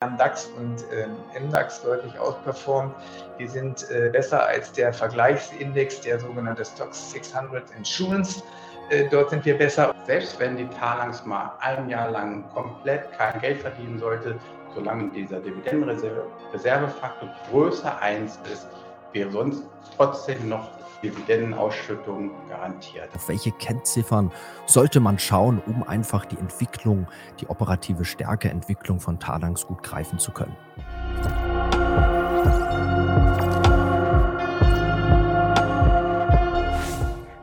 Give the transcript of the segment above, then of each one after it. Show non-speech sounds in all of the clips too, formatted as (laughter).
DAX und äh, MDAX deutlich ausperformt. Wir sind äh, besser als der Vergleichsindex, der sogenannte Stocks 600 Insurance. Äh, dort sind wir besser. Selbst wenn die Talangs mal ein Jahr lang komplett kein Geld verdienen sollte, solange dieser Dividendenreservefaktor größer 1 ist, wäre sonst trotzdem noch Dividendenausschüttung garantiert. Auf welche Kennziffern sollte man schauen, um einfach die Entwicklung, die operative Stärkeentwicklung von Talangs gut greifen zu können?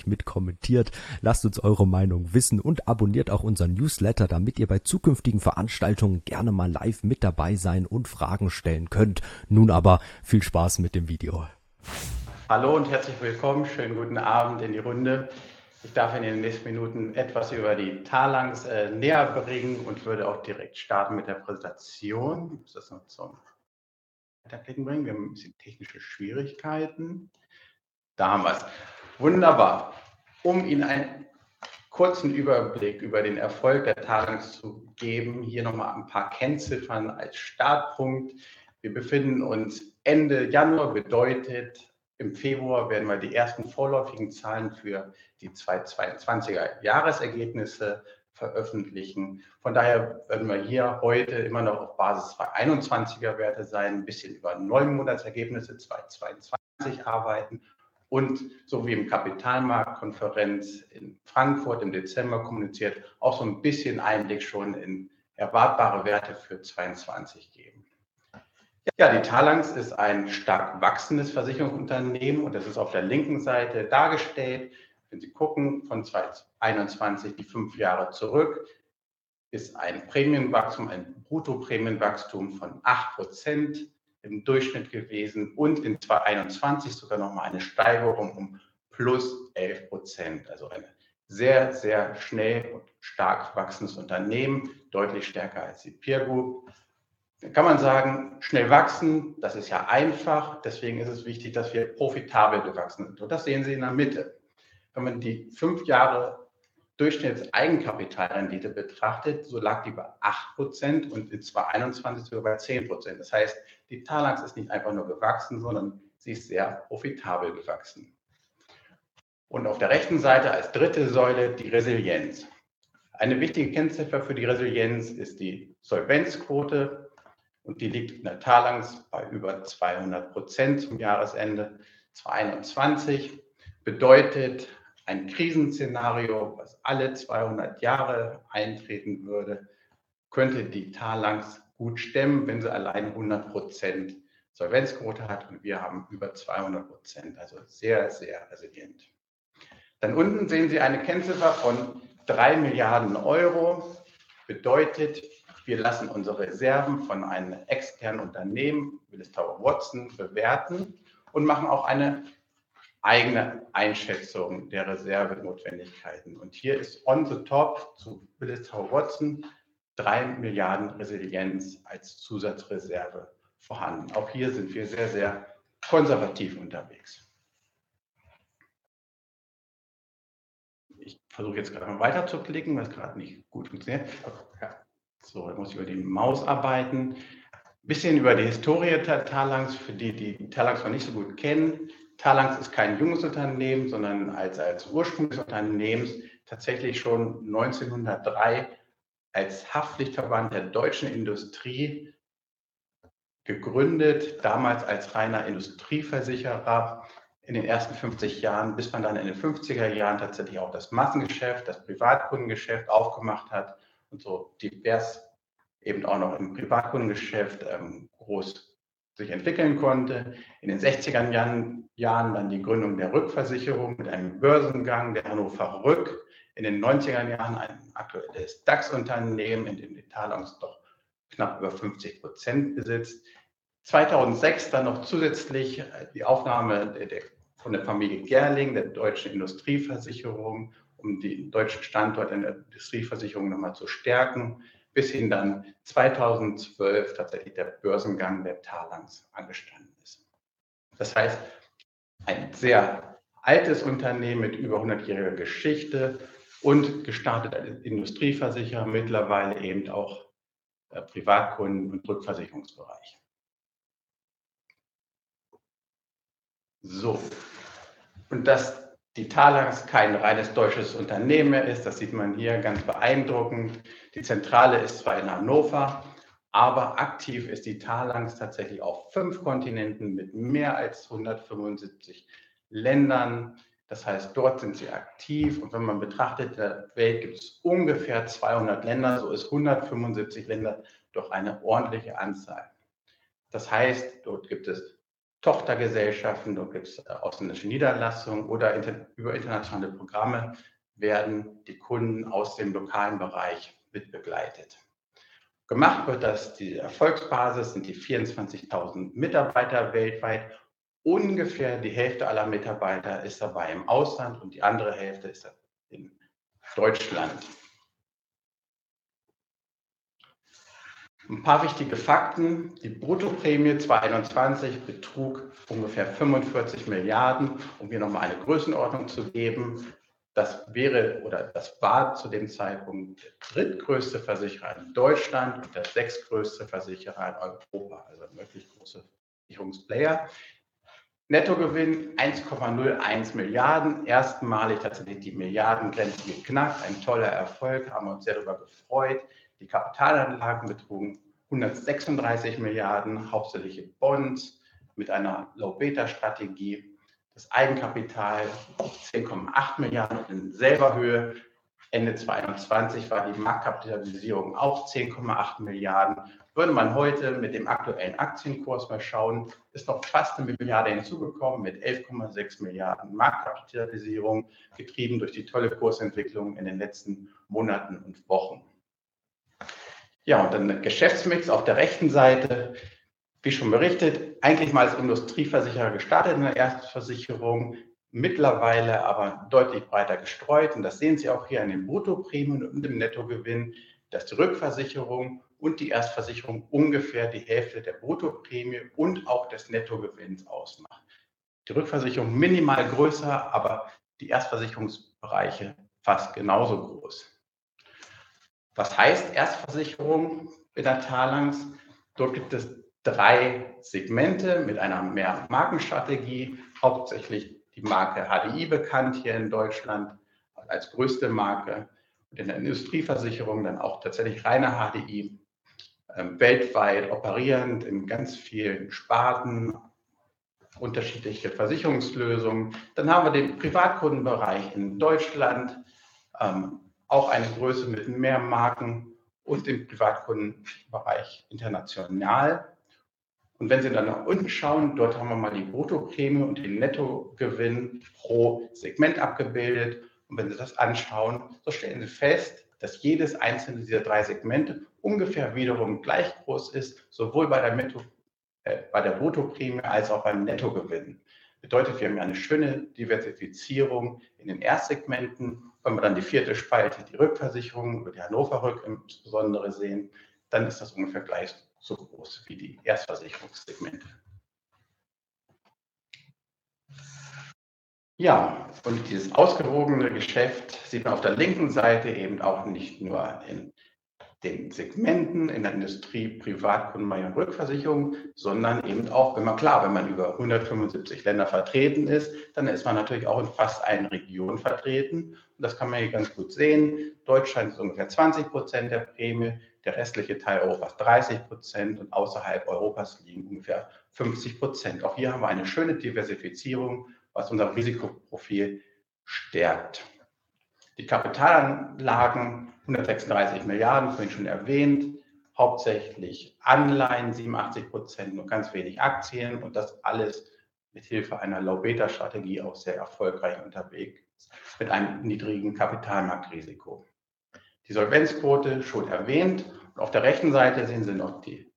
fleißig mit kommentiert. Lasst uns eure Meinung wissen und abonniert auch unseren Newsletter, damit ihr bei zukünftigen Veranstaltungen gerne mal live mit dabei sein und Fragen stellen könnt. Nun aber viel Spaß mit dem Video. Hallo und herzlich willkommen. Schönen guten Abend in die Runde. Ich darf in den nächsten Minuten etwas über die Talangs äh, näher bringen und würde auch direkt starten mit der Präsentation. Ich muss das noch zum Weiterklicken bringen. Wir haben ein bisschen technische Schwierigkeiten. Da haben wir es. Wunderbar. Um Ihnen einen kurzen Überblick über den Erfolg der Tagung zu geben, hier nochmal ein paar Kennziffern als Startpunkt. Wir befinden uns Ende Januar, bedeutet, im Februar werden wir die ersten vorläufigen Zahlen für die 2022er Jahresergebnisse veröffentlichen. Von daher werden wir hier heute immer noch auf Basis 2021er Werte sein, ein bisschen über neun Monatsergebnisse 2022 arbeiten und so wie im Kapitalmarktkonferenz in Frankfurt im Dezember kommuniziert, auch so ein bisschen Einblick schon in erwartbare Werte für 2022 geben. Ja, die Talangs ist ein stark wachsendes Versicherungsunternehmen und das ist auf der linken Seite dargestellt. Wenn Sie gucken, von 2021 die fünf Jahre zurück, ist ein Prämienwachstum, ein Bruttoprämienwachstum von 8 Prozent im Durchschnitt gewesen und in 2021 sogar nochmal eine Steigerung um plus 11 Prozent. Also ein sehr, sehr schnell und stark wachsendes Unternehmen, deutlich stärker als die Peer Group. Da kann man sagen, schnell wachsen, das ist ja einfach. Deswegen ist es wichtig, dass wir profitabel gewachsen sind. Und das sehen Sie in der Mitte. Wenn man die fünf Jahre Durchschnittseigenkapitalrendite betrachtet, so lag die bei 8% und in 2021 sogar bei 10%. Das heißt, die Talax ist nicht einfach nur gewachsen, sondern sie ist sehr profitabel gewachsen. Und auf der rechten Seite als dritte Säule die Resilienz. Eine wichtige Kennziffer für die Resilienz ist die Solvenzquote und die liegt in der Talangs bei über 200 Prozent zum Jahresende 2021. Bedeutet, ein Krisenszenario, was alle 200 Jahre eintreten würde, könnte die Talangs gut stemmen, wenn sie allein 100 Prozent Solvenzquote hat und wir haben über 200 Prozent, also sehr, sehr resilient. Dann unten sehen Sie eine Kennziffer von 3 Milliarden Euro. Bedeutet, wir lassen unsere Reserven von einem externen Unternehmen, Willis Tower Watson, bewerten und machen auch eine eigene Einschätzung der Reservenotwendigkeiten. Und hier ist on the top zu Willis Tower Watson 3 Milliarden Resilienz als Zusatzreserve vorhanden. Auch hier sind wir sehr, sehr konservativ unterwegs. Ich versuche jetzt gerade mal weiter zu klicken, was gerade nicht gut funktioniert. So, da muss ich über die Maus arbeiten. Ein bisschen über die Historie der Talangs, für die, die Talangs noch nicht so gut kennen. Talangs ist kein junges Unternehmen, sondern als, als Ursprung des Unternehmens tatsächlich schon 1903 als Haftpflichtverband der deutschen Industrie gegründet, damals als reiner Industrieversicherer in den ersten 50 Jahren, bis man dann in den 50er Jahren tatsächlich auch das Massengeschäft, das Privatkundengeschäft aufgemacht hat und so divers eben auch noch im Privatkundengeschäft ähm, groß sich entwickeln konnte. In den 60er Jahren, dann die Gründung der Rückversicherung mit einem Börsengang der Hannover Rück. In den 90er Jahren ein aktuelles DAX-Unternehmen, in dem die Talons doch knapp über 50 Prozent besitzt. 2006 dann noch zusätzlich die Aufnahme der, von der Familie Gerling, der deutschen Industrieversicherung, um den deutschen Standort in der Industrieversicherung nochmal zu stärken, bis hin dann 2012 tatsächlich der Börsengang der Talangs angestanden ist. Das heißt, ein sehr altes Unternehmen mit über 100-jähriger Geschichte und gestartet als Industrieversicherer, mittlerweile eben auch äh, Privatkunden und Rückversicherungsbereich. So, und dass die Talangs kein reines deutsches Unternehmen mehr ist, das sieht man hier ganz beeindruckend. Die Zentrale ist zwar in Hannover, aber aktiv ist die Talangs tatsächlich auf fünf Kontinenten mit mehr als 175 Ländern. Das heißt, dort sind sie aktiv. Und wenn man betrachtet, in der Welt gibt es ungefähr 200 Länder, so ist 175 Länder doch eine ordentliche Anzahl. Das heißt, dort gibt es Tochtergesellschaften, dort gibt es äh, ausländische Niederlassungen oder inter, über internationale Programme werden die Kunden aus dem lokalen Bereich mitbegleitet. Gemacht wird das, die Erfolgsbasis sind die 24.000 Mitarbeiter weltweit. Ungefähr die Hälfte aller Mitarbeiter ist dabei im Ausland und die andere Hälfte ist in Deutschland. Ein paar wichtige Fakten. Die Bruttoprämie 2021 betrug ungefähr 45 Milliarden, um hier nochmal eine Größenordnung zu geben. Das wäre oder das war zu dem Zeitpunkt der drittgrößte Versicherer in Deutschland und der sechstgrößte Versicherer in Europa, also wirklich großer Versicherungsplayer. Nettogewinn 1,01 Milliarden, erstmalig tatsächlich die Milliardengrenze geknackt, ein toller Erfolg, haben wir uns sehr darüber gefreut. Die Kapitalanlagen betrugen 136 Milliarden, hauptsächlich Bonds mit einer Low-Beta-Strategie. Das Eigenkapital 10,8 Milliarden in selber Höhe. Ende 2021 war die Marktkapitalisierung auch 10,8 Milliarden. Würde man heute mit dem aktuellen Aktienkurs mal schauen, ist noch fast eine Milliarde hinzugekommen mit 11,6 Milliarden Marktkapitalisierung, getrieben durch die tolle Kursentwicklung in den letzten Monaten und Wochen. Ja, und dann Geschäftsmix auf der rechten Seite, wie schon berichtet, eigentlich mal als Industrieversicherer gestartet in der Erstversicherung, mittlerweile aber deutlich breiter gestreut. Und das sehen Sie auch hier an den Bruttoprämien und dem Nettogewinn, dass die Rückversicherung und die Erstversicherung ungefähr die Hälfte der Bruttoprämie und auch des Nettogewinns ausmacht. Die Rückversicherung minimal größer, aber die Erstversicherungsbereiche fast genauso groß. Was heißt Erstversicherung in der Talangs? Dort gibt es drei Segmente mit einer Mehrmarkenstrategie, hauptsächlich die Marke HDI bekannt hier in Deutschland als größte Marke in der Industrieversicherung dann auch tatsächlich reine HDI, äh, weltweit operierend in ganz vielen Sparten, unterschiedliche Versicherungslösungen. Dann haben wir den Privatkundenbereich in Deutschland, ähm, auch eine Größe mit mehr Marken und im Privatkundenbereich international. Und wenn Sie dann nach unten schauen, dort haben wir mal die Bruttoprämie und den Nettogewinn pro Segment abgebildet. Und wenn Sie das anschauen, so stellen Sie fest, dass jedes einzelne dieser drei Segmente ungefähr wiederum gleich groß ist, sowohl bei der, Netto, äh, bei der Bruttoprämie als auch beim Nettogewinn. Bedeutet, wir haben eine schöne Diversifizierung in den Erstsegmenten wenn wir dann die vierte Spalte, die Rückversicherung über die Hannover Rück insbesondere sehen, dann ist das ungefähr gleich so groß wie die Erstversicherungssegmente. Ja, und dieses ausgewogene Geschäft sieht man auf der linken Seite eben auch nicht nur in den Segmenten in der Industrie, Privatkunden, und Rückversicherung, sondern eben auch, wenn man klar, wenn man über 175 Länder vertreten ist, dann ist man natürlich auch in fast allen Regionen vertreten. Und das kann man hier ganz gut sehen. Deutschland ist ungefähr 20 Prozent der Prämie, der restliche Teil Europas 30 Prozent und außerhalb Europas liegen ungefähr 50 Prozent. Auch hier haben wir eine schöne Diversifizierung, was unser Risikoprofil stärkt. Die Kapitalanlagen 136 Milliarden, vorhin schon erwähnt, hauptsächlich Anleihen 87 Prozent, nur ganz wenig Aktien und das alles mit Hilfe einer Low-Beta-Strategie auch sehr erfolgreich unterwegs mit einem niedrigen Kapitalmarktrisiko. Die Solvenzquote schon erwähnt Und auf der rechten Seite sehen Sie noch die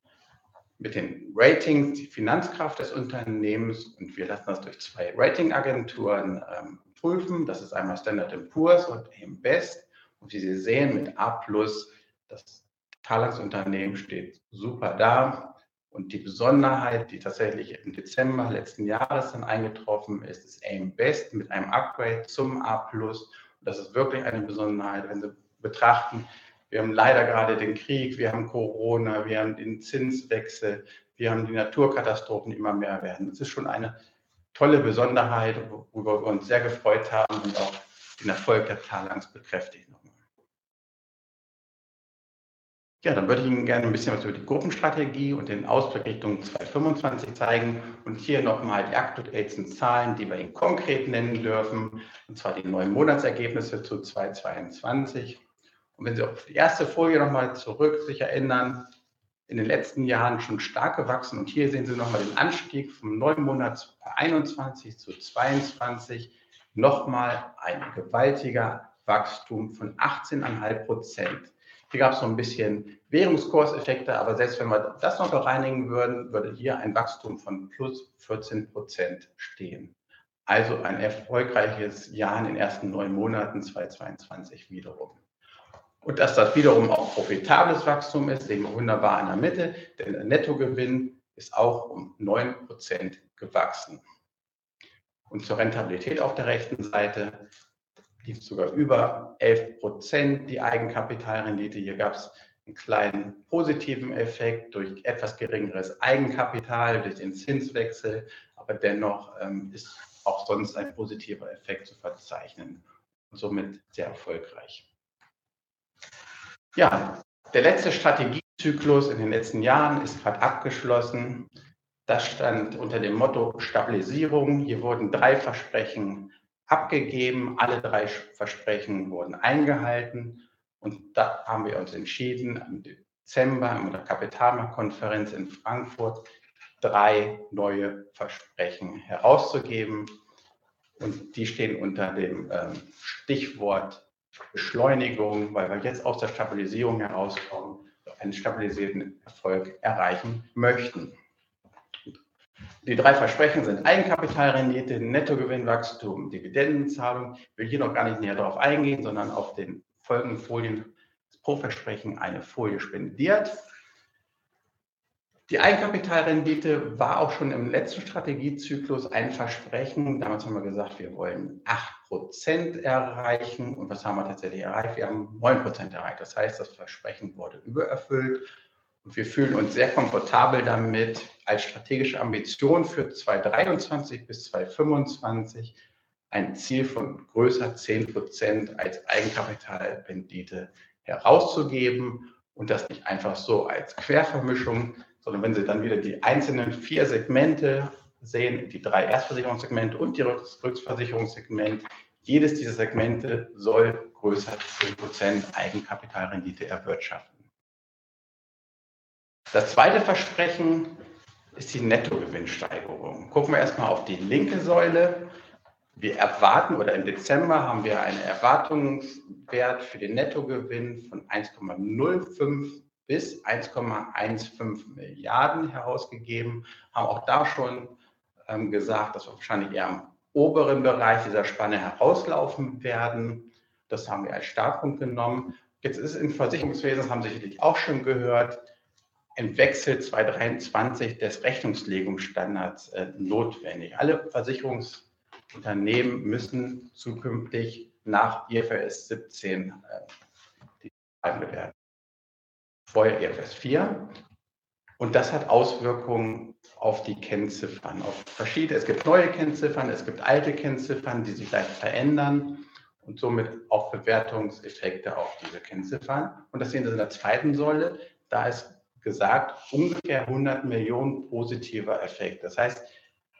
mit den Ratings, die Finanzkraft des Unternehmens und wir lassen das durch zwei Ratingagenturen ähm, prüfen. Das ist einmal Standard Poor's und AM Best. Und wie Sie sehen, mit A+, das Talangs-Unternehmen steht super da. Und die Besonderheit, die tatsächlich im Dezember letzten Jahres dann eingetroffen ist, ist AM Best mit einem Upgrade zum A+. Und das ist wirklich eine Besonderheit, wenn Sie betrachten, wir haben leider gerade den Krieg, wir haben Corona, wir haben den Zinswechsel, wir haben die Naturkatastrophen, die immer mehr werden. Das ist schon eine tolle Besonderheit, worüber wir uns sehr gefreut haben und auch den Erfolg der Talangs bekräftigt nochmal. Ja, dann würde ich Ihnen gerne ein bisschen was über die Gruppenstrategie und den Ausblick Richtung 2025 zeigen und hier nochmal die aktuellsten Zahlen, die wir Ihnen konkret nennen dürfen, und zwar die neuen Monatsergebnisse zu 2022. Und wenn Sie auf die erste Folie nochmal zurück sich erinnern, in den letzten Jahren schon stark gewachsen. Und hier sehen Sie nochmal den Anstieg vom neuen Monat 21 zu 22. Nochmal ein gewaltiger Wachstum von 18,5 Prozent. Hier gab es so ein bisschen Währungskurseffekte, aber selbst wenn wir das noch bereinigen würden, würde hier ein Wachstum von plus 14 Prozent stehen. Also ein erfolgreiches Jahr in den ersten neun Monaten 2022 wiederum. Und dass das wiederum auch profitables Wachstum ist, sehen wir wunderbar in der Mitte, denn der Nettogewinn ist auch um 9% gewachsen. Und zur Rentabilität auf der rechten Seite liegt sogar über 11% die Eigenkapitalrendite. Hier gab es einen kleinen positiven Effekt durch etwas geringeres Eigenkapital, durch den Zinswechsel, aber dennoch ähm, ist auch sonst ein positiver Effekt zu verzeichnen und somit sehr erfolgreich. Ja, der letzte Strategiezyklus in den letzten Jahren ist gerade abgeschlossen. Das stand unter dem Motto Stabilisierung. Hier wurden drei Versprechen abgegeben. Alle drei Versprechen wurden eingehalten. Und da haben wir uns entschieden, im Dezember in der Kapitalmarktkonferenz in Frankfurt drei neue Versprechen herauszugeben. Und die stehen unter dem ähm, Stichwort Beschleunigung, weil wir jetzt aus der Stabilisierung herauskommen, einen stabilisierten Erfolg erreichen möchten. Die drei Versprechen sind Eigenkapitalrendite, Nettogewinnwachstum, Dividendenzahlung. Ich will hier noch gar nicht näher darauf eingehen, sondern auf den folgenden Folien pro Versprechen eine Folie spendiert. Die Eigenkapitalrendite war auch schon im letzten Strategiezyklus ein Versprechen. Damals haben wir gesagt, wir wollen 8% erreichen. Und was haben wir tatsächlich erreicht? Wir haben 9% erreicht. Das heißt, das Versprechen wurde übererfüllt. Und wir fühlen uns sehr komfortabel damit, als strategische Ambition für 2023 bis 2025 ein Ziel von größer 10% als Eigenkapitalrendite herauszugeben und das nicht einfach so als Quervermischung, sondern wenn Sie dann wieder die einzelnen vier Segmente sehen, die drei Erstversicherungssegmente und die Rückversicherungssegment, jedes dieser Segmente soll größer 10% Eigenkapitalrendite erwirtschaften. Das zweite Versprechen ist die Nettogewinnsteigerung. Gucken wir erstmal auf die linke Säule. Wir erwarten oder im Dezember haben wir einen Erwartungswert für den Nettogewinn von 1,05 bis 1,15 Milliarden herausgegeben, haben auch da schon ähm, gesagt, dass wir wahrscheinlich eher am oberen Bereich dieser Spanne herauslaufen werden. Das haben wir als Startpunkt genommen. Jetzt ist im Versicherungswesen, das haben Sie sicherlich auch schon gehört, im Wechsel 2023 des Rechnungslegungsstandards äh, notwendig. Alle Versicherungsunternehmen müssen zukünftig nach IFRS 17 äh, die werden vorher EFS 4. Und das hat Auswirkungen auf die Kennziffern, auf verschiedene. Es gibt neue Kennziffern, es gibt alte Kennziffern, die sich leicht verändern und somit auch Bewertungseffekte auf diese Kennziffern. Und das sehen Sie in der zweiten Säule. Da ist gesagt, ungefähr 100 Millionen positiver Effekt. Das heißt,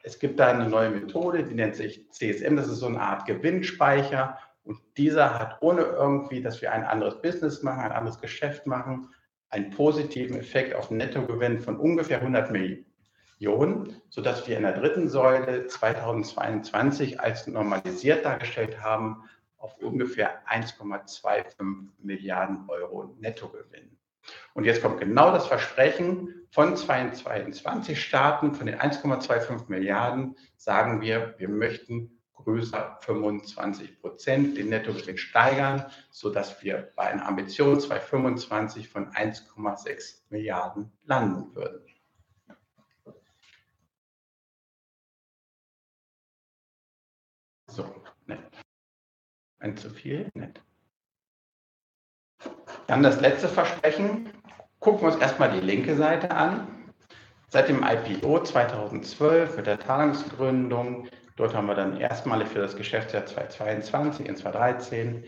es gibt da eine neue Methode, die nennt sich CSM. Das ist so eine Art Gewinnspeicher. Und dieser hat ohne irgendwie, dass wir ein anderes Business machen, ein anderes Geschäft machen, einen positiven Effekt auf Nettogewinn von ungefähr 100 Millionen, sodass wir in der dritten Säule 2022 als normalisiert dargestellt haben auf ungefähr 1,25 Milliarden Euro Nettogewinn. Und jetzt kommt genau das Versprechen von 2022 Staaten, von den 1,25 Milliarden, sagen wir, wir möchten größer 25 Prozent den Nettogewinn steigern, sodass wir bei einer Ambition 2025 von 1,6 Milliarden landen würden. So, nett. Ein zu viel, nett. Dann das letzte Versprechen. Gucken wir uns erstmal die linke Seite an. Seit dem IPO 2012 mit der Tagesgründung, dort haben wir dann erstmalig für das Geschäftsjahr 2022 in 2013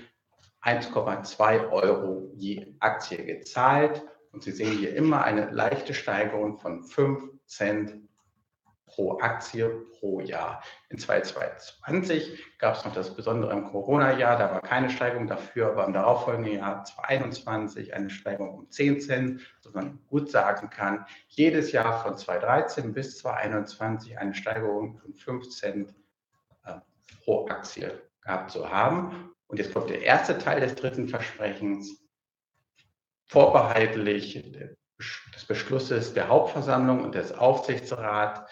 1,2 Euro je Aktie gezahlt. Und Sie sehen hier immer eine leichte Steigerung von 5 Cent pro Aktie pro Jahr. In 2020 gab es noch das Besondere im Corona-Jahr, da war keine Steigerung dafür, aber im darauffolgenden Jahr 2021 eine Steigerung um 10 Cent, sodass man gut sagen kann, jedes Jahr von 2013 bis 2021 eine Steigerung von 5 Cent äh, pro Aktie gehabt zu haben. Und jetzt kommt der erste Teil des dritten Versprechens, vorbehaltlich des Beschlusses der Hauptversammlung und des Aufsichtsrats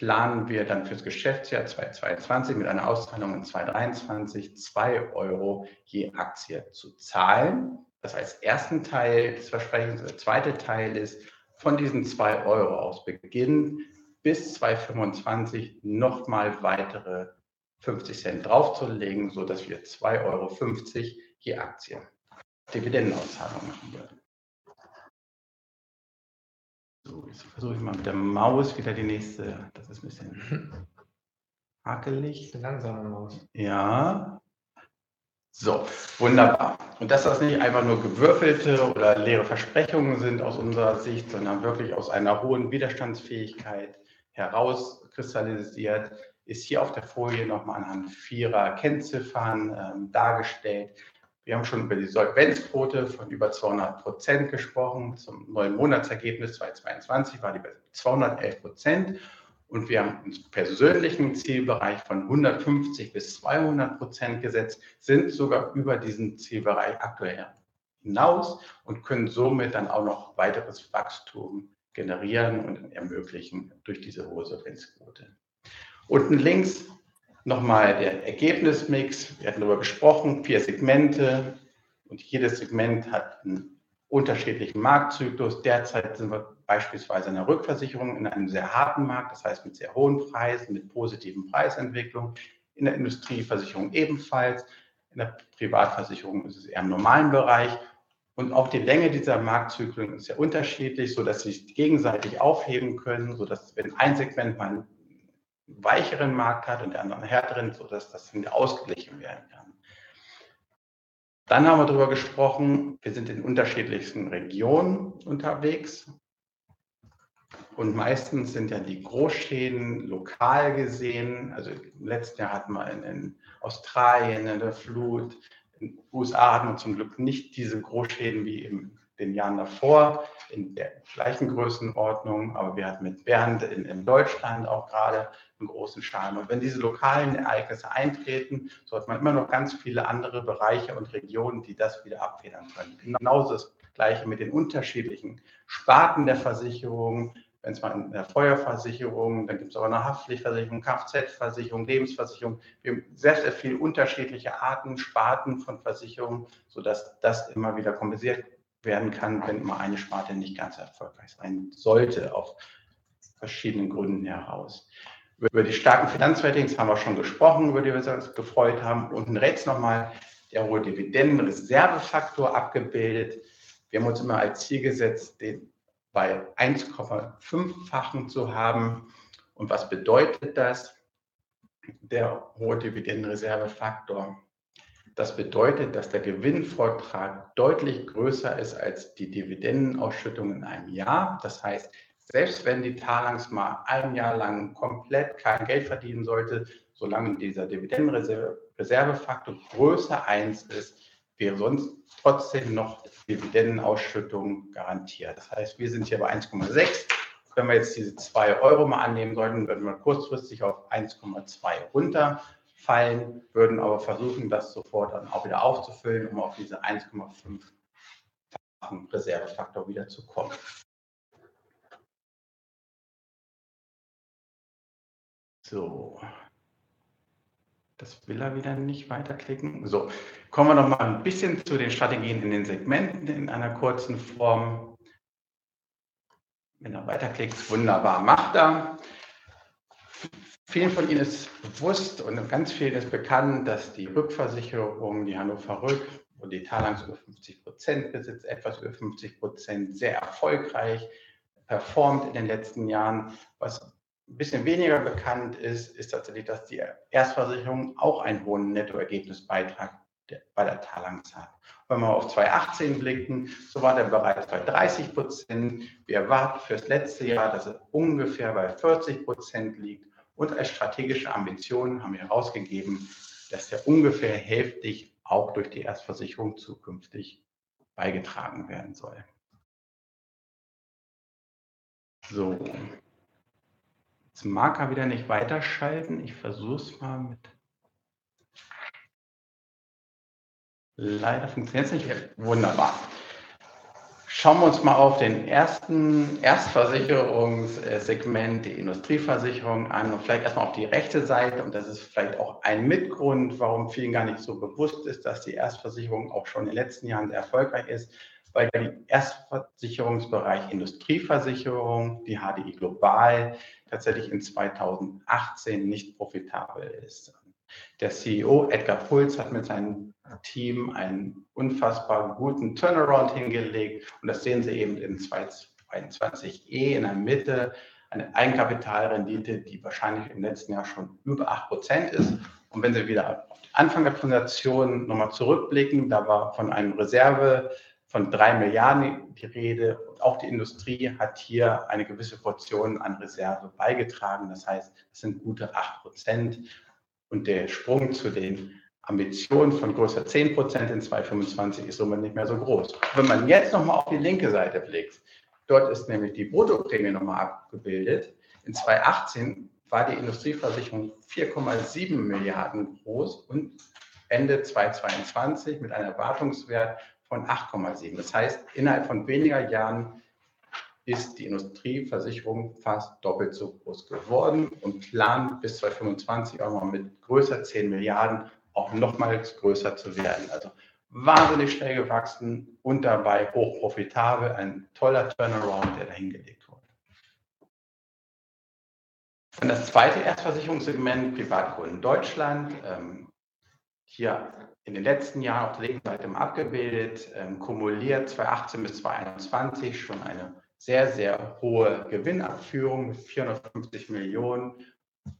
planen wir dann fürs Geschäftsjahr 2022 mit einer Auszahlung in 2023 2 Euro je Aktie zu zahlen. Das heißt, ersten Teil des Versprechens, der zweite Teil ist, von diesen 2 Euro aus Beginn bis 2025 nochmal weitere 50 Cent draufzulegen, sodass wir 2,50 Euro je Aktie Dividendenauszahlung machen würden. So, jetzt versuche ich mal mit der Maus wieder die nächste. Das ist ein bisschen (laughs) hakelig. Langsame Maus. Ja. So, wunderbar. Und dass das nicht einfach nur gewürfelte oder leere Versprechungen sind aus unserer Sicht, sondern wirklich aus einer hohen Widerstandsfähigkeit herauskristallisiert, ist hier auf der Folie nochmal anhand vierer Kennziffern ähm, dargestellt. Wir haben schon über die Solvenzquote von über 200 Prozent gesprochen. Zum neuen Monatsergebnis 2022 war die bei 211 Prozent. Und wir haben uns persönlichen Zielbereich von 150 bis 200 Prozent gesetzt, sind sogar über diesen Zielbereich aktuell hinaus und können somit dann auch noch weiteres Wachstum generieren und ermöglichen durch diese hohe Solvenzquote. Unten links Nochmal der Ergebnismix. Wir hatten darüber gesprochen, vier Segmente und jedes Segment hat einen unterschiedlichen Marktzyklus. Derzeit sind wir beispielsweise in der Rückversicherung in einem sehr harten Markt, das heißt mit sehr hohen Preisen, mit positiven Preisentwicklungen. In der Industrieversicherung ebenfalls. In der Privatversicherung ist es eher im normalen Bereich. Und auch die Länge dieser Marktzyklen ist sehr unterschiedlich, sodass sie sich gegenseitig aufheben können, sodass wenn ein Segment mal weicheren Markt hat und der andere einen härteren, sodass das ausgeglichen werden kann. Dann haben wir darüber gesprochen, wir sind in unterschiedlichsten Regionen unterwegs. Und meistens sind ja die Großschäden lokal gesehen. Also im letzten Jahr hatten wir in, in Australien eine Flut. In den USA hatten wir zum Glück nicht diese Großschäden wie in den Jahren davor in der gleichen Größenordnung. Aber wir hatten mit Bernd in, in Deutschland auch gerade einen großen Schaden. Und wenn diese lokalen Ereignisse eintreten, so hat man immer noch ganz viele andere Bereiche und Regionen, die das wieder abfedern können. Genauso das Gleiche mit den unterschiedlichen Sparten der Versicherung. Wenn es mal in der Feuerversicherung, dann gibt es auch eine Haftpflichtversicherung, Kfz-Versicherung, Lebensversicherung. Wir haben sehr, sehr viele unterschiedliche Arten, Sparten von Versicherungen, sodass das immer wieder kompensiert werden kann, wenn mal eine Sparte nicht ganz erfolgreich sein sollte, auf verschiedenen Gründen heraus. Über die starken Finanzratings haben wir schon gesprochen, über die wir uns gefreut haben. Unten rechts nochmal der hohe Dividendenreservefaktor abgebildet. Wir haben uns immer als Ziel gesetzt, den bei 1,5-fachen zu haben. Und was bedeutet das? Der hohe Dividendenreservefaktor. Das bedeutet, dass der Gewinnvortrag deutlich größer ist als die Dividendenausschüttung in einem Jahr. Das heißt, selbst wenn die Talangs mal ein Jahr lang komplett kein Geld verdienen sollte, solange dieser Dividendenreservefaktor größer 1 ist, wäre sonst trotzdem noch Dividendenausschüttung garantiert. Das heißt, wir sind hier bei 1,6. Wenn wir jetzt diese 2 Euro mal annehmen sollten, würden wir kurzfristig auf 1,2 runterfallen, würden aber versuchen, das sofort dann auch wieder aufzufüllen, um auf diese 1,5 fünffachen Reservefaktor wieder zu kommen. So. Das will er wieder nicht weiterklicken. So, kommen wir noch mal ein bisschen zu den Strategien in den Segmenten in einer kurzen Form. Wenn er weiterklickt, wunderbar, macht er. Vielen von Ihnen ist bewusst und ganz vielen ist bekannt, dass die Rückversicherung, die Hannover Rück und die Talangs über 50 Prozent besitzt, etwas über 50 Prozent, sehr erfolgreich performt in den letzten Jahren. Was ein bisschen weniger bekannt ist, ist tatsächlich, dass die Erstversicherung auch einen hohen Nettoergebnisbeitrag bei der Talangs hat. Wenn wir auf 2018 blicken, so war der bereits bei 30 Prozent. Wir erwarten für das letzte Jahr, dass er ungefähr bei 40 Prozent liegt. Und als strategische Ambition haben wir herausgegeben, dass der ungefähr hälftig auch durch die Erstversicherung zukünftig beigetragen werden soll. So, jetzt mag er wieder nicht weiterschalten. Ich versuche es mal mit. Leider funktioniert es nicht. Wunderbar. Schauen wir uns mal auf den ersten Erstversicherungssegment, die Industrieversicherung an und vielleicht erstmal auf die rechte Seite. Und das ist vielleicht auch ein Mitgrund, warum vielen gar nicht so bewusst ist, dass die Erstversicherung auch schon in den letzten Jahren sehr erfolgreich ist, weil der Erstversicherungsbereich Industrieversicherung, die HDI Global, tatsächlich in 2018 nicht profitabel ist. Der CEO Edgar Puls hat mit seinem Team einen unfassbar guten Turnaround hingelegt und das sehen Sie eben in 2022e in der Mitte eine Eigenkapitalrendite, die wahrscheinlich im letzten Jahr schon über 8% ist. Und wenn Sie wieder auf den Anfang der Präsentation nochmal zurückblicken, da war von einem Reserve von drei Milliarden die Rede. Und auch die Industrie hat hier eine gewisse Portion an Reserve beigetragen. Das heißt, es sind gute 8 Prozent. Und der Sprung zu den Ambitionen von größer 10 Prozent in 2025 ist somit nicht mehr so groß. Wenn man jetzt nochmal auf die linke Seite blickt, dort ist nämlich die Bruttoprämie nochmal abgebildet. In 2018 war die Industrieversicherung 4,7 Milliarden groß und Ende 2022 mit einem Erwartungswert von 8,7. Das heißt, innerhalb von weniger Jahren ist die Industrieversicherung fast doppelt so groß geworden und plant bis 2025 auch noch mit größer 10 Milliarden auch nochmals größer zu werden. Also wahnsinnig schnell gewachsen und dabei hochprofitabel. Ein toller Turnaround, der dahingelegt wurde. Und das zweite Erstversicherungssegment Privatkunden Deutschland. Ähm, hier in den letzten Jahren auf der linken Seite abgebildet, ähm, kumuliert 2018 bis 2021 schon eine sehr, sehr hohe Gewinnabführung mit 450 Millionen.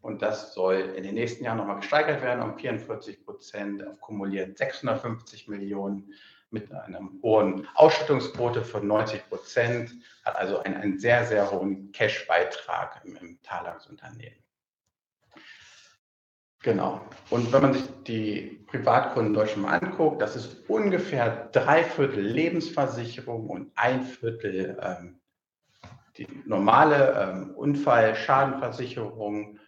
Und das soll in den nächsten Jahren nochmal gesteigert werden um 44 Prozent auf kumuliert 650 Millionen mit einer hohen Ausschüttungsquote von 90 Prozent, hat also einen, einen sehr, sehr hohen Cash-Beitrag im, im Talangs-Unternehmen. Genau. Und wenn man sich die Privatkunden Deutschland mal anguckt, das ist ungefähr drei Viertel Lebensversicherung und ein Viertel ähm, die normale ähm, Unfall-Schadenversicherung.